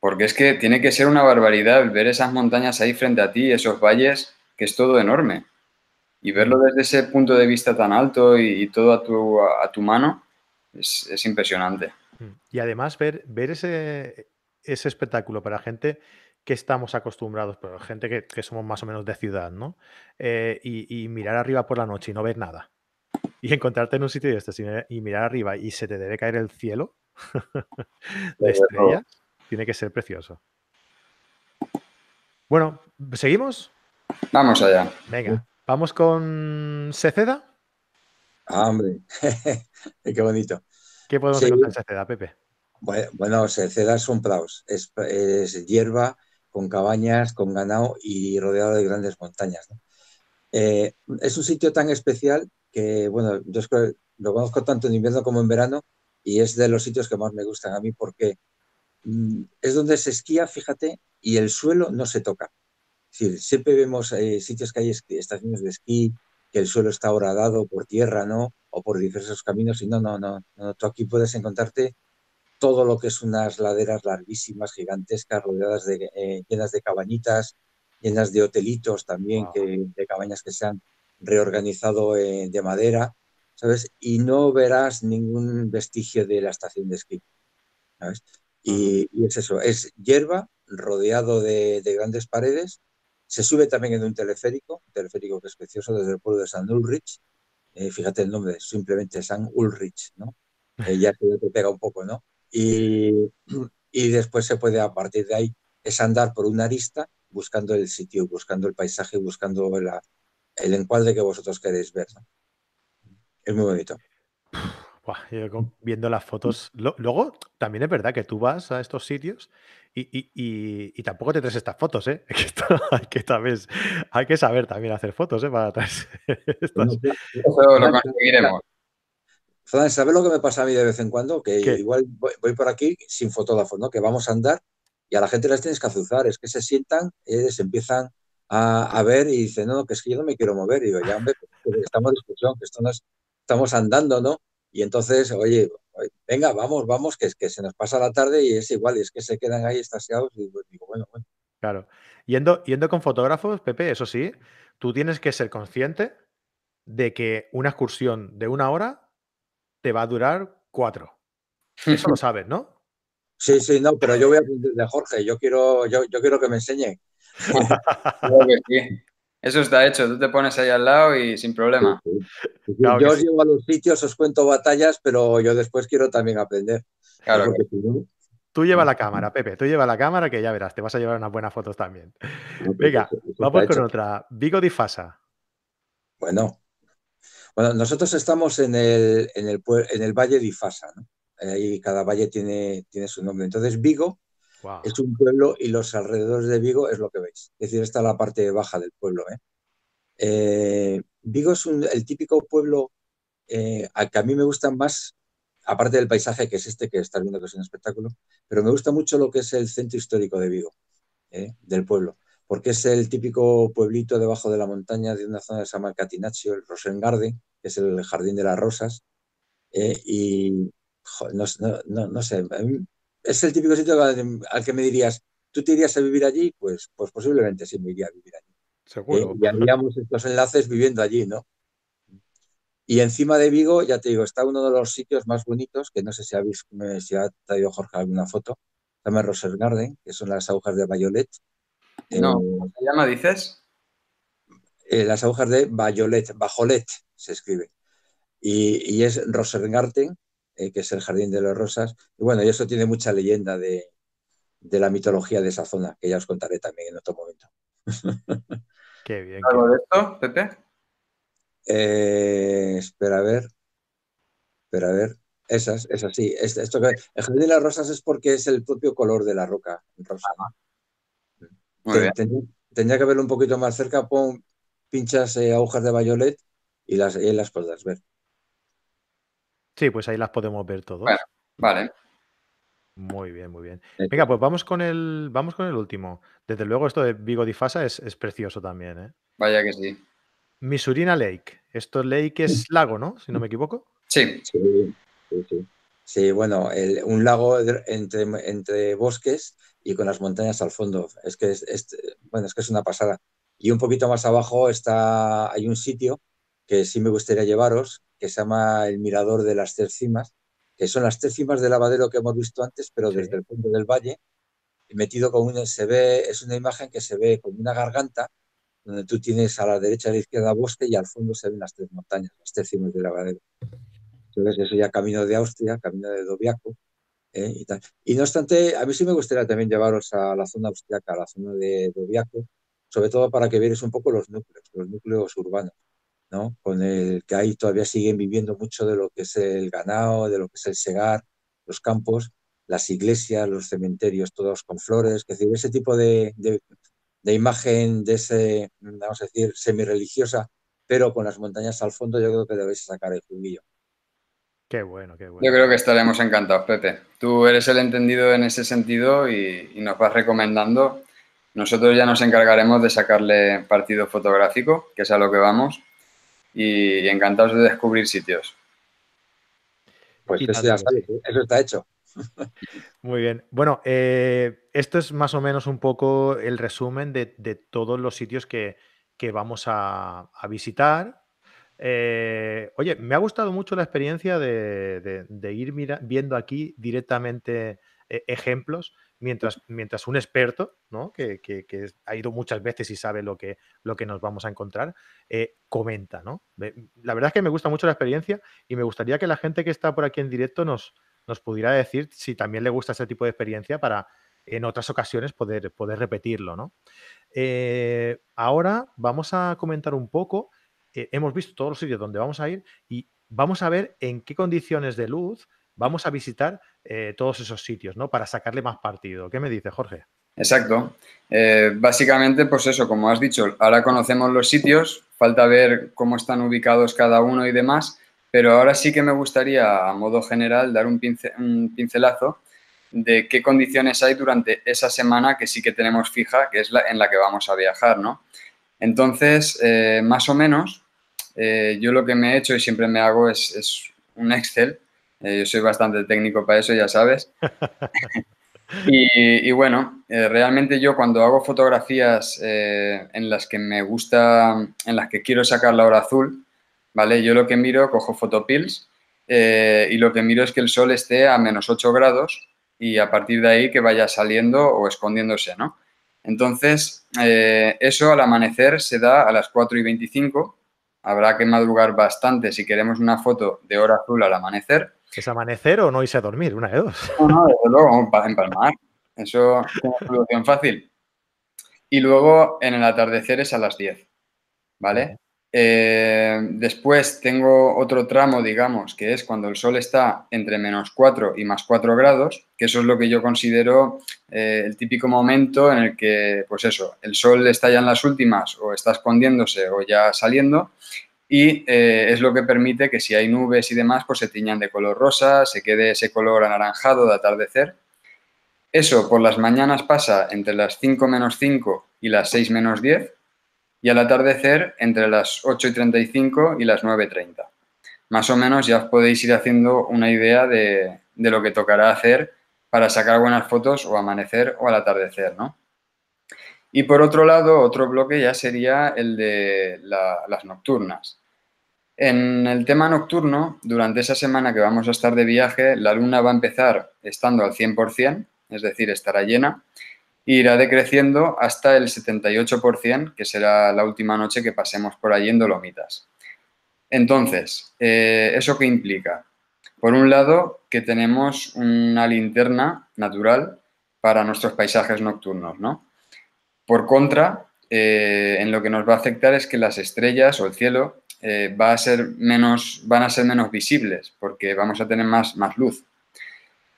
Porque es que tiene que ser una barbaridad ver esas montañas ahí frente a ti, esos valles, que es todo enorme. Y verlo desde ese punto de vista tan alto y, todo a tu, a, tu mano es, impresionante. Mm. Y además ver, ver ese, ese espectáculo para gente que estamos acostumbrados, pero gente que, somos más o menos de ciudad, ¿no? Eh, y, mirar arriba por la noche y no ver nada. Y encontrarte en un sitio de este y mirar arriba y se te debe caer el cielo de estrellas, tiene que ser precioso. Bueno, ¿seguimos? Vamos allá. Venga. Vamos con Seceda. Ah, hombre, qué bonito. ¿Qué podemos encontrar en Seceda, Pepe? Bueno, Seceda son praos, es, hierba con cabañas, con ganado y rodeado de grandes montañas. Eh, es un sitio tan especial que, bueno, yo lo conozco tanto en invierno como en verano y es de los sitios que más me gustan a mí porque mm, es donde se esquía, fíjate, y el suelo no se toca siempre vemos eh, sitios que hay estaciones de esquí, que el suelo está horadado por tierra, ¿no? O por diversos caminos, y no, no, no, no. Tú aquí puedes encontrarte todo lo que es unas laderas larguísimas, gigantescas, rodeadas de, eh, llenas de cabañitas, llenas de hotelitos también, que, de cabañas que se han reorganizado eh, de madera, ¿sabes? Y no verás ningún vestigio de la estación de esquí, ¿sabes? Y, es eso, es hierba rodeado de grandes paredes se sube también en un teleférico, un teleférico que es precioso desde el pueblo de San Ulrich. Eh, fíjate el nombre, simplemente San Ulrich, ¿no? Eh, ya te pega un poco, ¿no? Y, y después se puede, a partir de ahí, es andar por una arista buscando el sitio, buscando el paisaje, buscando el encuadre que vosotros queréis ver. Es muy bonito viendo las fotos. luego, también es verdad que tú vas a estos sitios y, tampoco te traes estas fotos, ¿eh? hay, que hay que saber también hacer fotos, ¿eh? Para traerse estas. Eso lo conseguiremos. ¿Sabes lo que me pasa a mí de vez en cuando? Que igual voy, por aquí sin fotógrafo, ¿no? Que vamos a andar y a la gente les tienes que azuzar. Es que se sientan, eh, se empiezan a, ver y dicen, no, que es que yo no me quiero mover. Y digo, ya, hombre, estamos en discusión, que esto no es, estamos andando, ¿no? Y entonces, oye, venga, vamos, vamos, que, que se nos pasa la tarde y es igual, y es que se quedan ahí estasiados y pues, digo, bueno, bueno. Claro. Yendo, yendo con fotógrafos, Pepe, eso sí, tú tienes que ser consciente de que una excursión de una hora te va a durar cuatro. Eso lo sabes, ¿no? Sí, sí, no, pero yo voy a aprender de Jorge, yo quiero, yo, yo quiero que me enseñe. Eso está hecho, tú te pones ahí al lado y sin problema. yo os llevo a los sitios, os cuento batallas, pero yo después quiero también aprender. Claro. Tú lleva la cámara, Pepe, tú lleva la cámara que ya verás, te vas a llevar unas buenas fotos también. Venga, vamos con otra. Vigo di Fasa. Bueno, bueno, nosotros estamos en el, en el, en el Valle di Fasa, ¿no? Ahí cada valle tiene, tiene su nombre. Entonces, Vigo Es un pueblo y los alrededores de Vigo es lo que veis. Es decir, esta es la parte baja del pueblo. ¿eh? Eh, Vigo es el típico pueblo eh, al que a mí me gusta más, aparte del paisaje que es este que estás viendo que es un espectáculo, pero me gusta mucho lo que es el centro histórico de Vigo, del pueblo, porque es el típico pueblito debajo de la montaña de una zona que se llama Catinaccio, el Rosengarden, que es el Jardín de las Rosas, y no, sé, es el típico sitio al, que me dirías, ¿tú te irías a vivir allí? Pues, pues posiblemente sí me iría a vivir allí. Seguro. Eh, y haríamos estos enlaces viviendo allí, ¿no? Y encima de Vigo, ya te digo, está uno de los sitios más bonitos, que no sé si, habéis, si ha traído Jorge alguna foto, se llama Roses Garden, que son las agujas de Bayolet. No, eh, ¿cómo se llama, dices? Eh, las agujas de Bayolet, Bajolet se escribe. Y, y es Rosengarten, eh, que es el Jardín de las Rosas. Y bueno, y eso tiene mucha leyenda de, la mitología de esa zona, que ya os contaré también en otro momento. Qué bien. ¿Algo de esto, Pepe? Eh, espera a ver. Espera a ver. Esas, esas sí. esto que, el jardín de las rosas es porque es el propio color de la roca rosa. Tendría que verlo un poquito más cerca, pon, pinchas eh, agujas de bayolet y las, y las podrás ver. Sí, pues ahí las podemos ver todos. vale. Muy bien, muy bien. Venga, pues vamos con el, vamos con el último. Desde luego, esto de Vigo di Fasa es, precioso también, ¿eh? Vaya que sí. Misurina Lake. Esto Lake es lago, ¿no? Si no me equivoco. Sí. Sí, sí, sí. bueno, un lago entre, entre bosques y con las montañas al fondo. Es que es, bueno, es que es una pasada. Y un poquito más abajo está, hay un sitio que sí me gustaría llevaros, que se llama el Mirador de las Tres Cimas, que son las tres cimas del lavadero que hemos visto antes, pero desde el punto del valle, metido con un, se ve, es una imagen que se ve como una garganta, donde tú tienes a la derecha y a la izquierda bosque y al fondo se ven las tres montañas, las tres cimas del lavadero. Entonces, eso ya camino de Austria, camino de Doviaco, ¿eh? y tal. Y no obstante, a mí sí me gustaría también llevaros a la zona austriaca, a la zona de Doviaco, sobre todo para que veáis un poco los núcleos, los núcleos urbanos. Con el que ahí todavía siguen viviendo mucho de lo que es el ganado, de lo que es el segar, los campos, las iglesias, los cementerios, todos con flores, es decir, ese tipo de, imagen de ese, vamos a decir, semi-religiosa, pero con las montañas al fondo, yo creo que debéis sacar el juguillo. Qué bueno, qué bueno. Yo creo que estaremos encantados, Pepe. Tú eres el entendido en ese sentido y, y nos vas recomendando. Nosotros ya nos encargaremos de sacarle partido fotográfico, que es a lo que vamos y encantados de descubrir sitios. Pues eso ya sabes, eso está hecho. Muy bien. Bueno, eh, esto es más o menos un poco el resumen de, todos los sitios que, vamos a, visitar. Eh, oye, me ha gustado mucho la experiencia de, ir viendo aquí directamente eh, ejemplos mientras, mientras un experto, ¿no? que, ha ido muchas veces y sabe lo que, lo que nos vamos a encontrar, eh, comenta. ¿no? La verdad es que me gusta mucho la experiencia y me gustaría que la gente que está por aquí en directo nos, nos pudiera decir si también le gusta ese tipo de experiencia para en otras ocasiones poder, poder repetirlo. Eh, ahora vamos a comentar un poco, eh, hemos visto todos los sitios donde vamos a ir y vamos a ver en qué condiciones de luz vamos a visitar eh, todos esos sitios, ¿no? Para sacarle más partido. ¿Qué me dice, Jorge? Exacto. Eh, básicamente, pues eso, como has dicho, ahora conocemos los sitios, falta ver cómo están ubicados cada uno y demás, pero ahora sí que me gustaría, a modo general, dar un, pincelazo de qué condiciones hay durante esa semana que sí que tenemos fija, que es la en la que vamos a viajar, ¿no? Entonces, eh, más o menos, yo lo que me he hecho y siempre me hago es, es un Excel eh, yo soy bastante técnico para eso, ya sabes. y, bueno, eh, realmente yo cuando hago fotografías eh, en las que me gusta, en las que quiero sacar la hora azul, ¿vale? Yo lo que miro, cojo fotopills y lo que miro es que el sol esté a menos 8 grados y a partir de ahí que vaya saliendo o escondiéndose, ¿no? Entonces, eso al amanecer se da a las 4 y 25. Habrá que madrugar bastante si queremos una foto de hora azul al amanecer. ¿Es amanecer o no irse a dormir? Una de dos. No, no, desde luego, empalmar. Eso es una solución fácil. Y luego en el atardecer es a las 10. ¿Vale? Eh, después tengo otro tramo, digamos, que es cuando el sol está entre menos 4 y más 4 grados, que eso es lo que yo considero eh, el típico momento en el que, pues eso, el sol está ya en las últimas o está escondiéndose o ya saliendo y eh, es lo que permite que si hay nubes y demás, pues se tiñan de color rosa, se quede ese color anaranjado de atardecer. Eso por las mañanas pasa entre las 5 menos 5 y las 6 menos 10 y al atardecer entre las 8 y 35 y las 9.30. Más o menos ya os podéis ir haciendo una idea de, lo que tocará hacer para sacar buenas fotos o amanecer o al atardecer, ¿no? Y por otro lado, otro bloque ya sería el de las nocturnas. En el tema nocturno, durante esa semana que vamos a estar de viaje, la luna va a empezar estando al 100%, es decir, estará llena, irá decreciendo hasta el 78%, que será la última noche que pasemos por allí en Dolomitas. Entonces, eh, ¿eso qué implica? Por un lado, que tenemos una linterna natural para nuestros paisajes nocturnos, ¿no? Por contra, eh, en lo que nos va a afectar es que las estrellas o el cielo eh, va a ser menos, van a ser menos visibles porque vamos a tener más, más luz.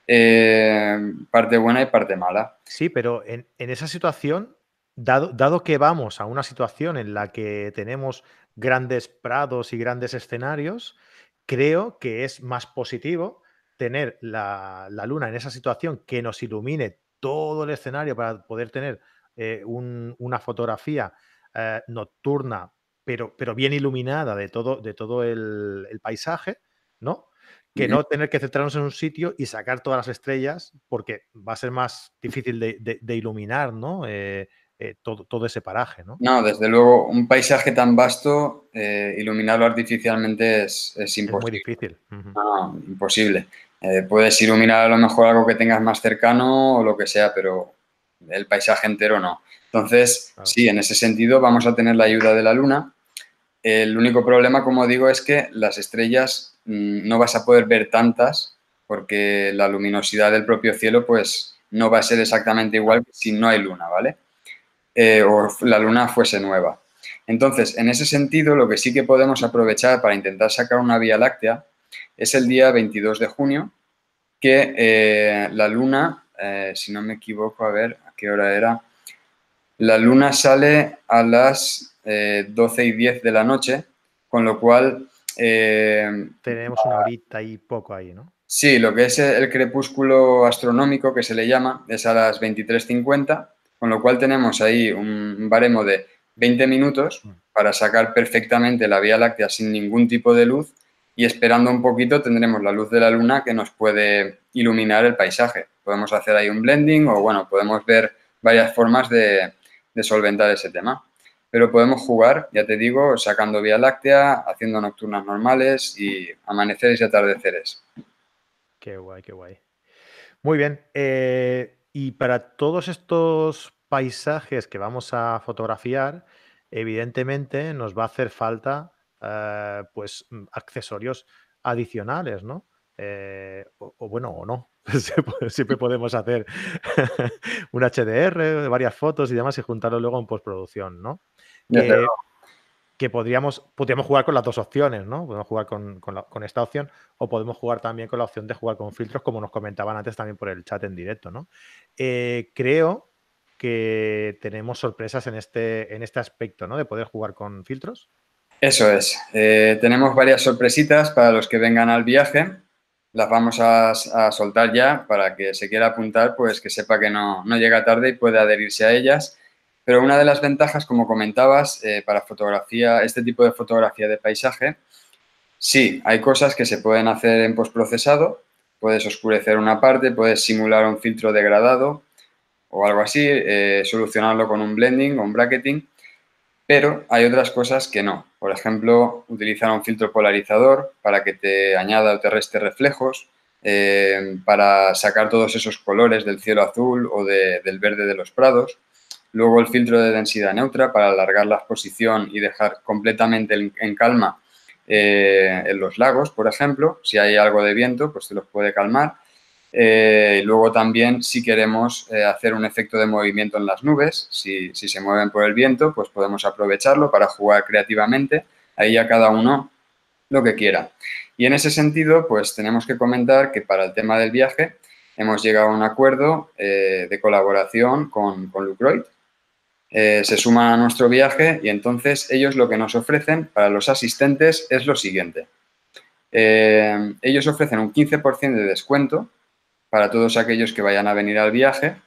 Eh, parte buena y parte mala. Sí, pero en, esa situación, dado, dado, que vamos a una situación en la que tenemos grandes prados y grandes escenarios, creo que es más positivo tener la, luna en esa situación que nos ilumine todo el escenario para poder tener eh, una fotografía nocturna, pero, pero bien iluminada de todo, de todo el, el paisaje, ¿no? que no tener que centrarnos en un sitio y sacar todas las estrellas, porque va a ser más difícil de, iluminar, ¿no? Eh, eh, todo, ese paraje, ¿no? No, desde luego, un paisaje tan vasto, eh, iluminarlo artificialmente es, imposible. Es muy difícil. No, imposible. puedes iluminar a lo mejor algo que tengas más cercano o lo que sea, pero el paisaje entero no. Entonces, sí, en ese sentido vamos a tener la ayuda de la luna. El único problema, como digo, es que las estrellas Mm, no vas a poder ver tantas porque la luminosidad del propio cielo pues no va a ser exactamente igual si no hay luna, ¿vale? Eh, o la luna fuese nueva. Entonces, en ese sentido, lo que sí que podemos aprovechar para intentar sacar una Vía Láctea es el día 22 de junio, que eh, la luna, eh, si no me equivoco, a ver, ¿a qué hora era? La luna sale a las 12 y 10 de la noche, con lo cual eh, Tenemos una horita y poco ahí, ¿no? Sí, lo que es el crepúsculo astronómico que se le llama es a las 23.50, con lo cual tenemos ahí un baremo de 20 minutos mm. para sacar perfectamente la Vía Láctea sin ningún tipo de luz y esperando un poquito tendremos la luz de la luna que nos puede iluminar el paisaje. Podemos hacer ahí un blending o bueno, podemos ver varias formas de solventar ese tema pero podemos jugar, ya te digo, sacando Vía Láctea, haciendo nocturnas normales y amaneceres y atardeceres. Qué guay, qué guay. Muy bien. Eh, y para todos estos paisajes que vamos a fotografiar, evidentemente nos va a hacer falta eh, pues accesorios adicionales, ¿no? Eh, o, bueno, o no. Siempre podemos hacer un HDR de varias fotos y demás y juntarlo luego en postproducción, ¿no? Que, podríamos, podríamos jugar con las dos opciones, ¿no? Podemos jugar con, esta opción o podemos jugar también con la opción de jugar con filtros, como nos comentaban antes también por el chat en directo, ¿no? Eh, creo que tenemos sorpresas en este, en este aspecto, ¿no? De poder jugar con filtros. Eso es. Eh, tenemos varias sorpresitas para los que vengan al viaje. Las vamos a, soltar ya para que se quiera apuntar, pues que sepa que no, no llega tarde y puede adherirse a ellas. Pero una de las ventajas, como comentabas, eh, para fotografía, este tipo de fotografía de paisaje, sí, hay cosas que se pueden hacer en postprocesado. Puedes oscurecer una parte, puedes simular un filtro degradado o algo así, eh, solucionarlo con un blending o un bracketing. Pero hay otras cosas que no. Por ejemplo, utilizar un filtro polarizador para que te añada o te reste reflejos, eh, para sacar todos esos colores del cielo azul o del verde de los prados. Luego el filtro de densidad neutra para alargar la exposición y dejar completamente en calma eh, en los lagos, por ejemplo. Si hay algo de viento, pues se los puede calmar. Eh, luego también si queremos eh, hacer un efecto de movimiento en las nubes, si, se mueven por el viento, pues podemos aprovecharlo para jugar creativamente. ahí ya cada uno lo que quiera. Y en ese sentido, pues tenemos que comentar que para el tema del viaje hemos llegado a un acuerdo eh, de colaboración con, con Lucroid. Se suman a nuestro viaje y entonces ellos lo que nos ofrecen para los asistentes es lo siguiente. Ellos ofrecen un 15% de descuento para todos aquellos que vayan a venir al viaje.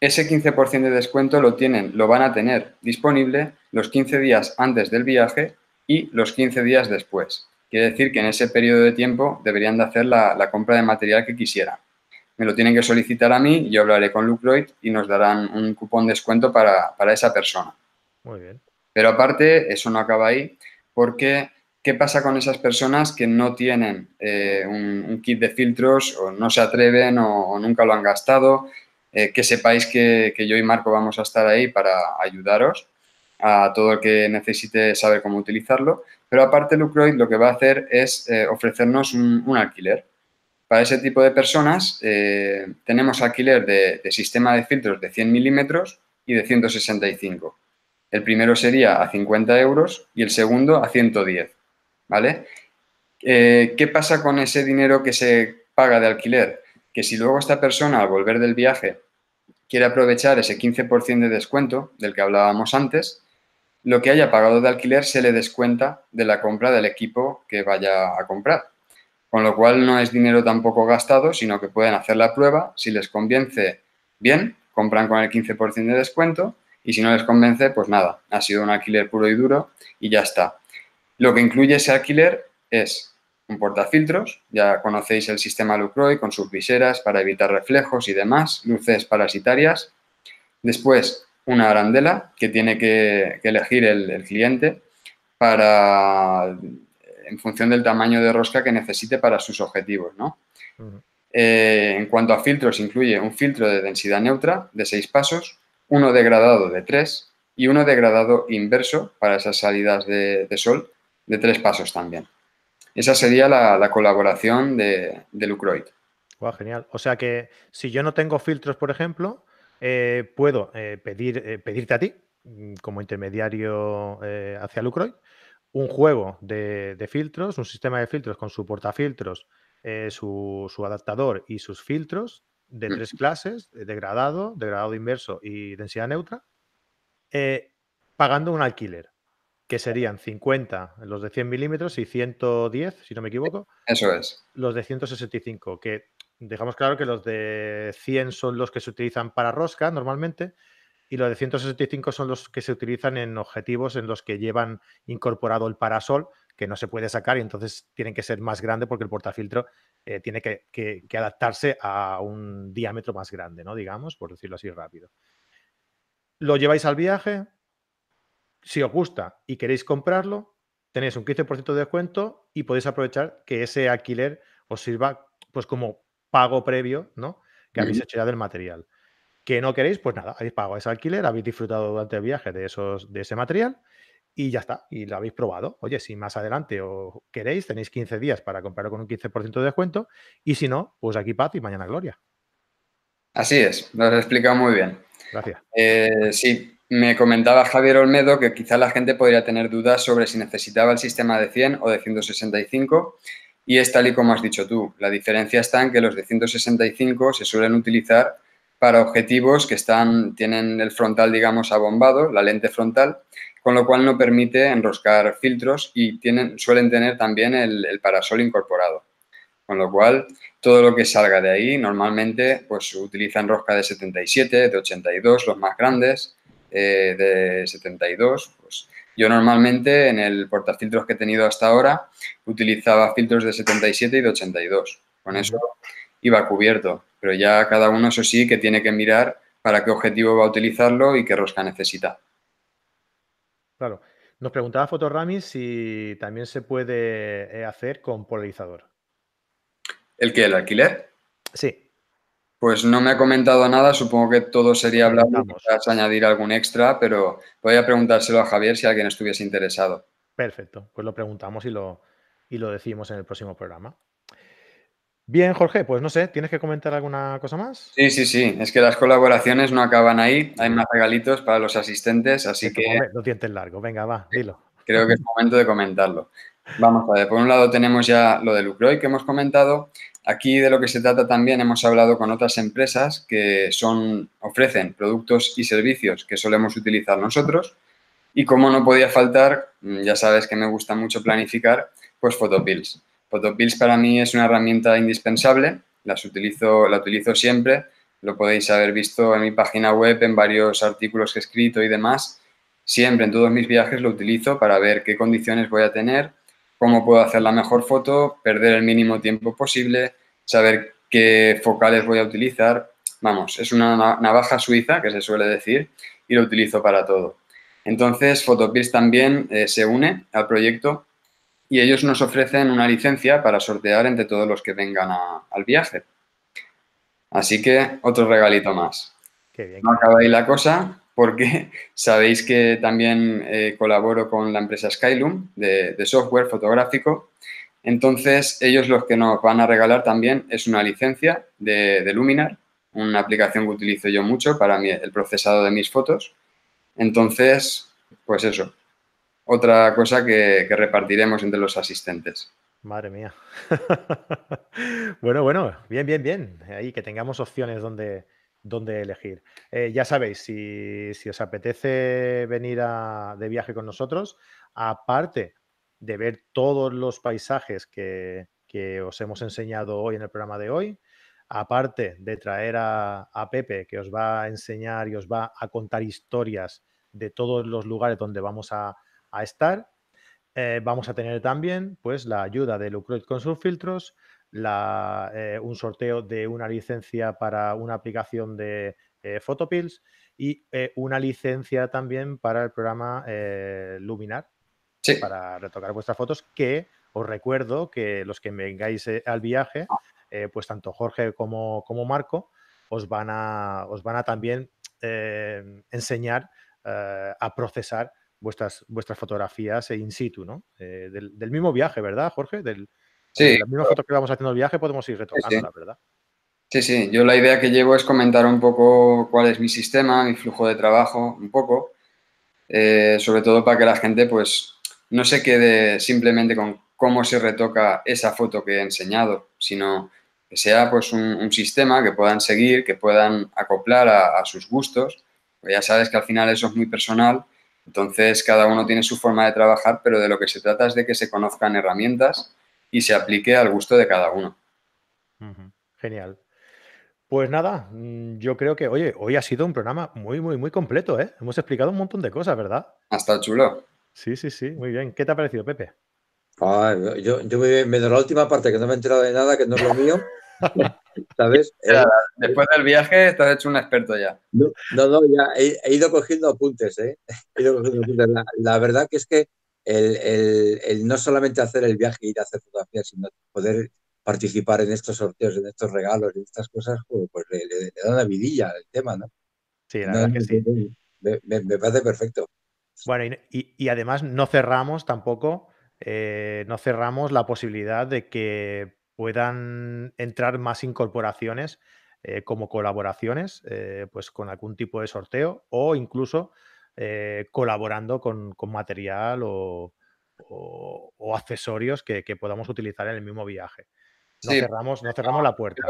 Ese 15% de descuento lo tienen, lo van a tener disponible los 15 días antes del viaje y los 15 días después. Quiere decir que en ese periodo de tiempo deberían de hacer la, compra de material que quisieran. Me lo tienen que solicitar a mí, yo hablaré con Lucroid y nos darán un cupón de descuento para, esa persona. Muy bien. Pero aparte, eso no acaba ahí, porque ¿qué pasa con esas personas que no tienen eh, un, kit de filtros o no se atreven o, nunca lo han gastado? Eh, que sepáis que, yo y Marco vamos a estar ahí para ayudaros a todo el que necesite saber cómo utilizarlo. Pero aparte, Lucroid lo que va a hacer es eh, ofrecernos un, alquiler. Para ese tipo de personas tenemos alquiler de, sistema de filtros de 100 milímetros y de 165. El primero sería a 50 euros y el segundo a 110. ¿Vale? Eh, ¿Qué pasa con ese dinero que se paga de alquiler? Que si luego esta persona al volver del viaje quiere aprovechar ese 15% de descuento del que hablábamos antes, lo que haya pagado de alquiler se le descuenta de la compra del equipo que vaya a comprar. Con lo cual no es dinero tampoco gastado, sino que pueden hacer la prueba. Si les convence, bien, compran con el 15% de descuento y si no les convence, pues nada, ha sido un alquiler puro y duro y ya está. Lo que incluye ese alquiler es un portafiltros, ya conocéis el sistema Lucroy con sus viseras para evitar reflejos y demás, luces parasitarias. Después, una arandela que tiene que, elegir el, cliente para, en función del tamaño de rosca que necesite para sus objetivos. ¿no? Eh, en cuanto a filtros, incluye un filtro de densidad neutra de seis pasos, uno degradado de tres y uno degradado inverso para esas salidas de, sol de tres pasos también. Esa sería la, colaboración de, de Lucroid. genial. O sea que si yo no tengo filtros, por ejemplo, eh, puedo eh, pedir, eh, pedirte a ti, mm, como intermediario hacia Lucroid, un juego de, filtros, un sistema de filtros con su portafiltros, su, su, adaptador y sus filtros de tres clases, degradado, degradado inverso y densidad neutra, pagando un alquiler, que serían 50 los de 100 milímetros y 110, si no me equivoco. Eso es. Los de 165, que dejamos claro que los de 100 son los que se utilizan para rosca normalmente y los de 165 son los que se utilizan en objetivos en los que llevan incorporado el parasol que no se puede sacar y entonces tienen que ser más grande porque el portafiltro eh, tiene que, adaptarse a un diámetro más grande, ¿no? Digamos, por decirlo así rápido. Lo lleváis al viaje, si os gusta y queréis comprarlo, tenéis un 15% de descuento y podéis aprovechar que ese alquiler os sirva pues como pago previo, ¿no? Que habéis hecho ya del material. Que no queréis, pues nada, habéis pagado ese alquiler, habéis disfrutado durante el viaje de, esos, de ese material y ya está, y lo habéis probado. Oye, si más adelante o queréis, tenéis 15 días para comprarlo con un 15% de descuento y si no, pues aquí paz y mañana gloria. Así es, lo has explicado muy bien. Gracias. Eh, sí, me comentaba Javier Olmedo que quizá la gente podría tener dudas sobre si necesitaba el sistema de 100 o de 165 y es tal y como has dicho tú. La diferencia está en que los de 165 se suelen utilizar para objetivos que están, tienen el frontal, digamos, abombado, la lente frontal, con lo cual no permite enroscar filtros y tienen, suelen tener también el, parasol incorporado. Con lo cual, todo lo que salga de ahí normalmente pues utiliza rosca de 77, de 82, los más grandes, eh, de 72, pues yo normalmente en el portafiltros que he tenido hasta ahora utilizaba filtros de 77 y de 82. Con eso iba cubierto, pero ya cada uno, eso sí, que tiene que mirar para qué objetivo va a utilizarlo y qué rosca necesita. Claro. Nos preguntaba Fotorami si también se puede eh, hacer con polarizador. ¿El qué? ¿El alquiler? Sí. Pues no me ha comentado nada, supongo que todo sería hablar y añadir algún extra, pero voy a preguntárselo a Javier si alguien estuviese interesado. Perfecto, pues lo preguntamos y lo, y lo decimos en el próximo programa. Bien, Jorge, pues no sé, ¿tienes que comentar alguna cosa más? Sí, sí, sí, es que las colaboraciones no acaban ahí, hay más regalitos para los asistentes, así que... Los dientes largos, venga, va, dilo. creo que es momento de comentarlo. Vamos a ver, por un lado tenemos ya lo de Lucroy que hemos comentado. Aquí de lo que se trata también hemos hablado con otras empresas que son, ofrecen productos y servicios que solemos utilizar nosotros. Y como no podía faltar, mm, ya sabes que me gusta mucho planificar, pues Photopills. Photopills para mí es una herramienta indispensable, las utilizo, la utilizo siempre, lo podéis haber visto en mi página web, en varios artículos que he escrito y demás. Siempre en todos mis viajes lo utilizo para ver qué condiciones voy a tener, cómo puedo hacer la mejor foto, perder el mínimo tiempo posible, saber qué focales voy a utilizar. Vamos, es una navaja suiza, que se suele decir, y lo utilizo para todo. Entonces, Photopills también eh, se une al proyecto y ellos nos ofrecen una licencia para sortear entre todos los que vengan al viaje. Así que otro regalito más. no acaba ahí la cosa porque sabéis que también eh, colaboro con la empresa Skylum de, software fotográfico. Entonces, ellos los que nos van a regalar también es una licencia de, Luminar, una aplicación que utilizo yo mucho para el procesado de mis fotos. Entonces, pues eso, otra cosa que, repartiremos entre los asistentes. Madre mía. bueno, bueno, bien, bien, bien. Ahí que tengamos opciones donde, donde elegir. Eh, ya sabéis, si, os apetece venir de viaje con nosotros, aparte de ver todos los paisajes que, os hemos enseñado hoy en el programa de hoy, aparte de traer a, a, Pepe, que os va a enseñar y os va a contar historias de todos los lugares donde vamos a, a estar. Eh, vamos a tener también pues, la ayuda de Lucroid con sus filtros, eh, un sorteo de una licencia para una aplicación de eh, Photopills y una licencia también para el programa Luminar para retocar vuestras fotos que os recuerdo que los que vengáis al viaje, pues tanto Jorge como, como Marco os van a, os van a también enseñar a procesar vuestras, vuestras fotografías in situ, ¿no? Eh, del, mismo viaje, ¿verdad, Jorge? Del, sí. Las mismas fotos que vamos haciendo el viaje podemos ir retocándolas, ¿verdad? Sí, sí. Yo la idea que llevo es comentar un poco cuál es mi sistema, mi flujo de trabajo, un poco. Eh, sobre todo para que la gente, pues, no se quede simplemente con cómo se retoca esa foto que he enseñado, sino que sea, pues, un, sistema que puedan seguir, que puedan acoplar a, a sus gustos. Pues ya sabes que al final eso es muy personal entonces, cada uno tiene su forma de trabajar, pero de lo que se trata es de que se conozcan herramientas y se aplique al gusto de cada uno. Genial. Pues nada, mm, yo creo que, oye, hoy ha sido un programa muy, muy, muy completo, ¿eh? Hemos explicado un montón de cosas, ¿verdad? Hasta chulo. Sí, sí, sí, muy bien. ¿Qué te ha parecido, Pepe? Ah, yo, yo me, me la última parte, que no me he enterado de nada, que no es lo mío. ¿Sabes? Después del viaje estás hecho un experto ya. No, no, ya he, ido cogiendo apuntes, ¿eh? He ido cogiendo apuntes. La, verdad que es que el, no solamente hacer el viaje y ir a hacer fotografías, sino poder participar en estos sorteos, en estos regalos, en estas cosas, pues le, da una vidilla al tema, ¿no? Sí, la verdad que sí. Me, parece perfecto. Bueno, y, además no cerramos tampoco, eh, no cerramos la posibilidad de que puedan entrar más incorporaciones eh, como colaboraciones, eh, pues con algún tipo de sorteo o incluso eh, colaborando con, material o, accesorios que, podamos utilizar en el mismo viaje. No, cerramos, no cerramos la puerta.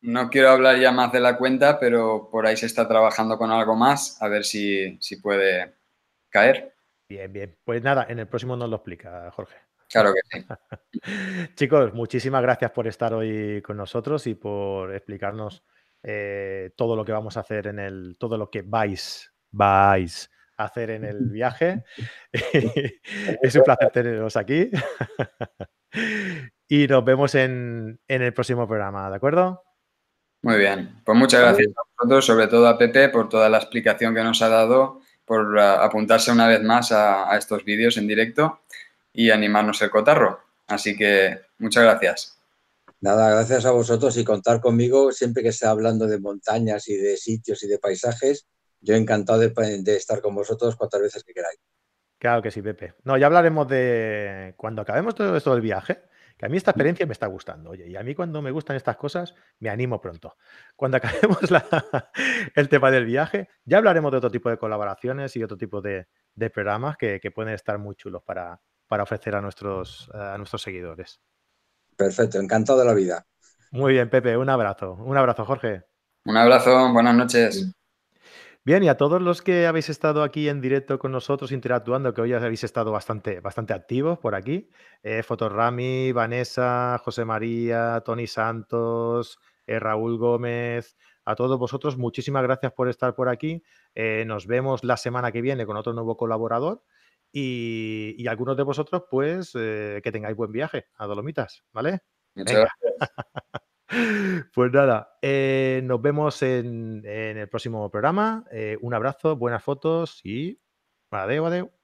no quiero hablar ya más de la cuenta, pero por ahí se está trabajando con algo más, a ver si, si puede caer. Bien, bien. Pues nada, en el próximo nos lo explica, Jorge. Claro que sí. Chicos, muchísimas gracias por estar hoy con nosotros y por explicarnos eh, todo lo que vamos a hacer en el, todo lo que vais, vais a hacer en el viaje. es un placer teneros aquí. y nos vemos en, el próximo programa, ¿de acuerdo? Muy bien, pues muchas gracias a vosotros, sobre todo a Pepe, por toda la explicación que nos ha dado, por apuntarse una vez más a estos vídeos en directo y animarnos el cotarro. Así que muchas gracias. Nada, gracias a vosotros y contar conmigo siempre que esté hablando de montañas y de sitios y de paisajes. Yo encantado de, estar con vosotros cuantas veces que queráis. Claro que sí, Pepe. No, ya hablaremos de cuando acabemos todo esto del viaje, que a mí esta experiencia me está gustando. Oye, y a mí cuando me gustan estas cosas, me animo pronto. Cuando acabemos el tema del viaje, ya hablaremos de otro tipo de colaboraciones y otro tipo de, programas que, pueden estar muy chulos para, para ofrecer a nuestros, a nuestros seguidores. Perfecto, encantado de la vida. Muy bien, Pepe, un abrazo. Un abrazo, Jorge. Un abrazo, buenas noches. Bien, y a todos los que habéis estado aquí en directo con nosotros interactuando, que hoy habéis estado bastante, bastante activos por aquí, eh, Fotorami, Vanessa, José María, Tony Santos, eh, Raúl Gómez, a todos vosotros, muchísimas gracias por estar por aquí. Eh, nos vemos la semana que viene con otro nuevo colaborador y, algunos de vosotros, pues, eh, que tengáis buen viaje a Dolomitas, ¿vale? Muchas gracias. Pues nada, eh, nos vemos en, el próximo programa. Eh, un abrazo, buenas fotos y adeu, adeu.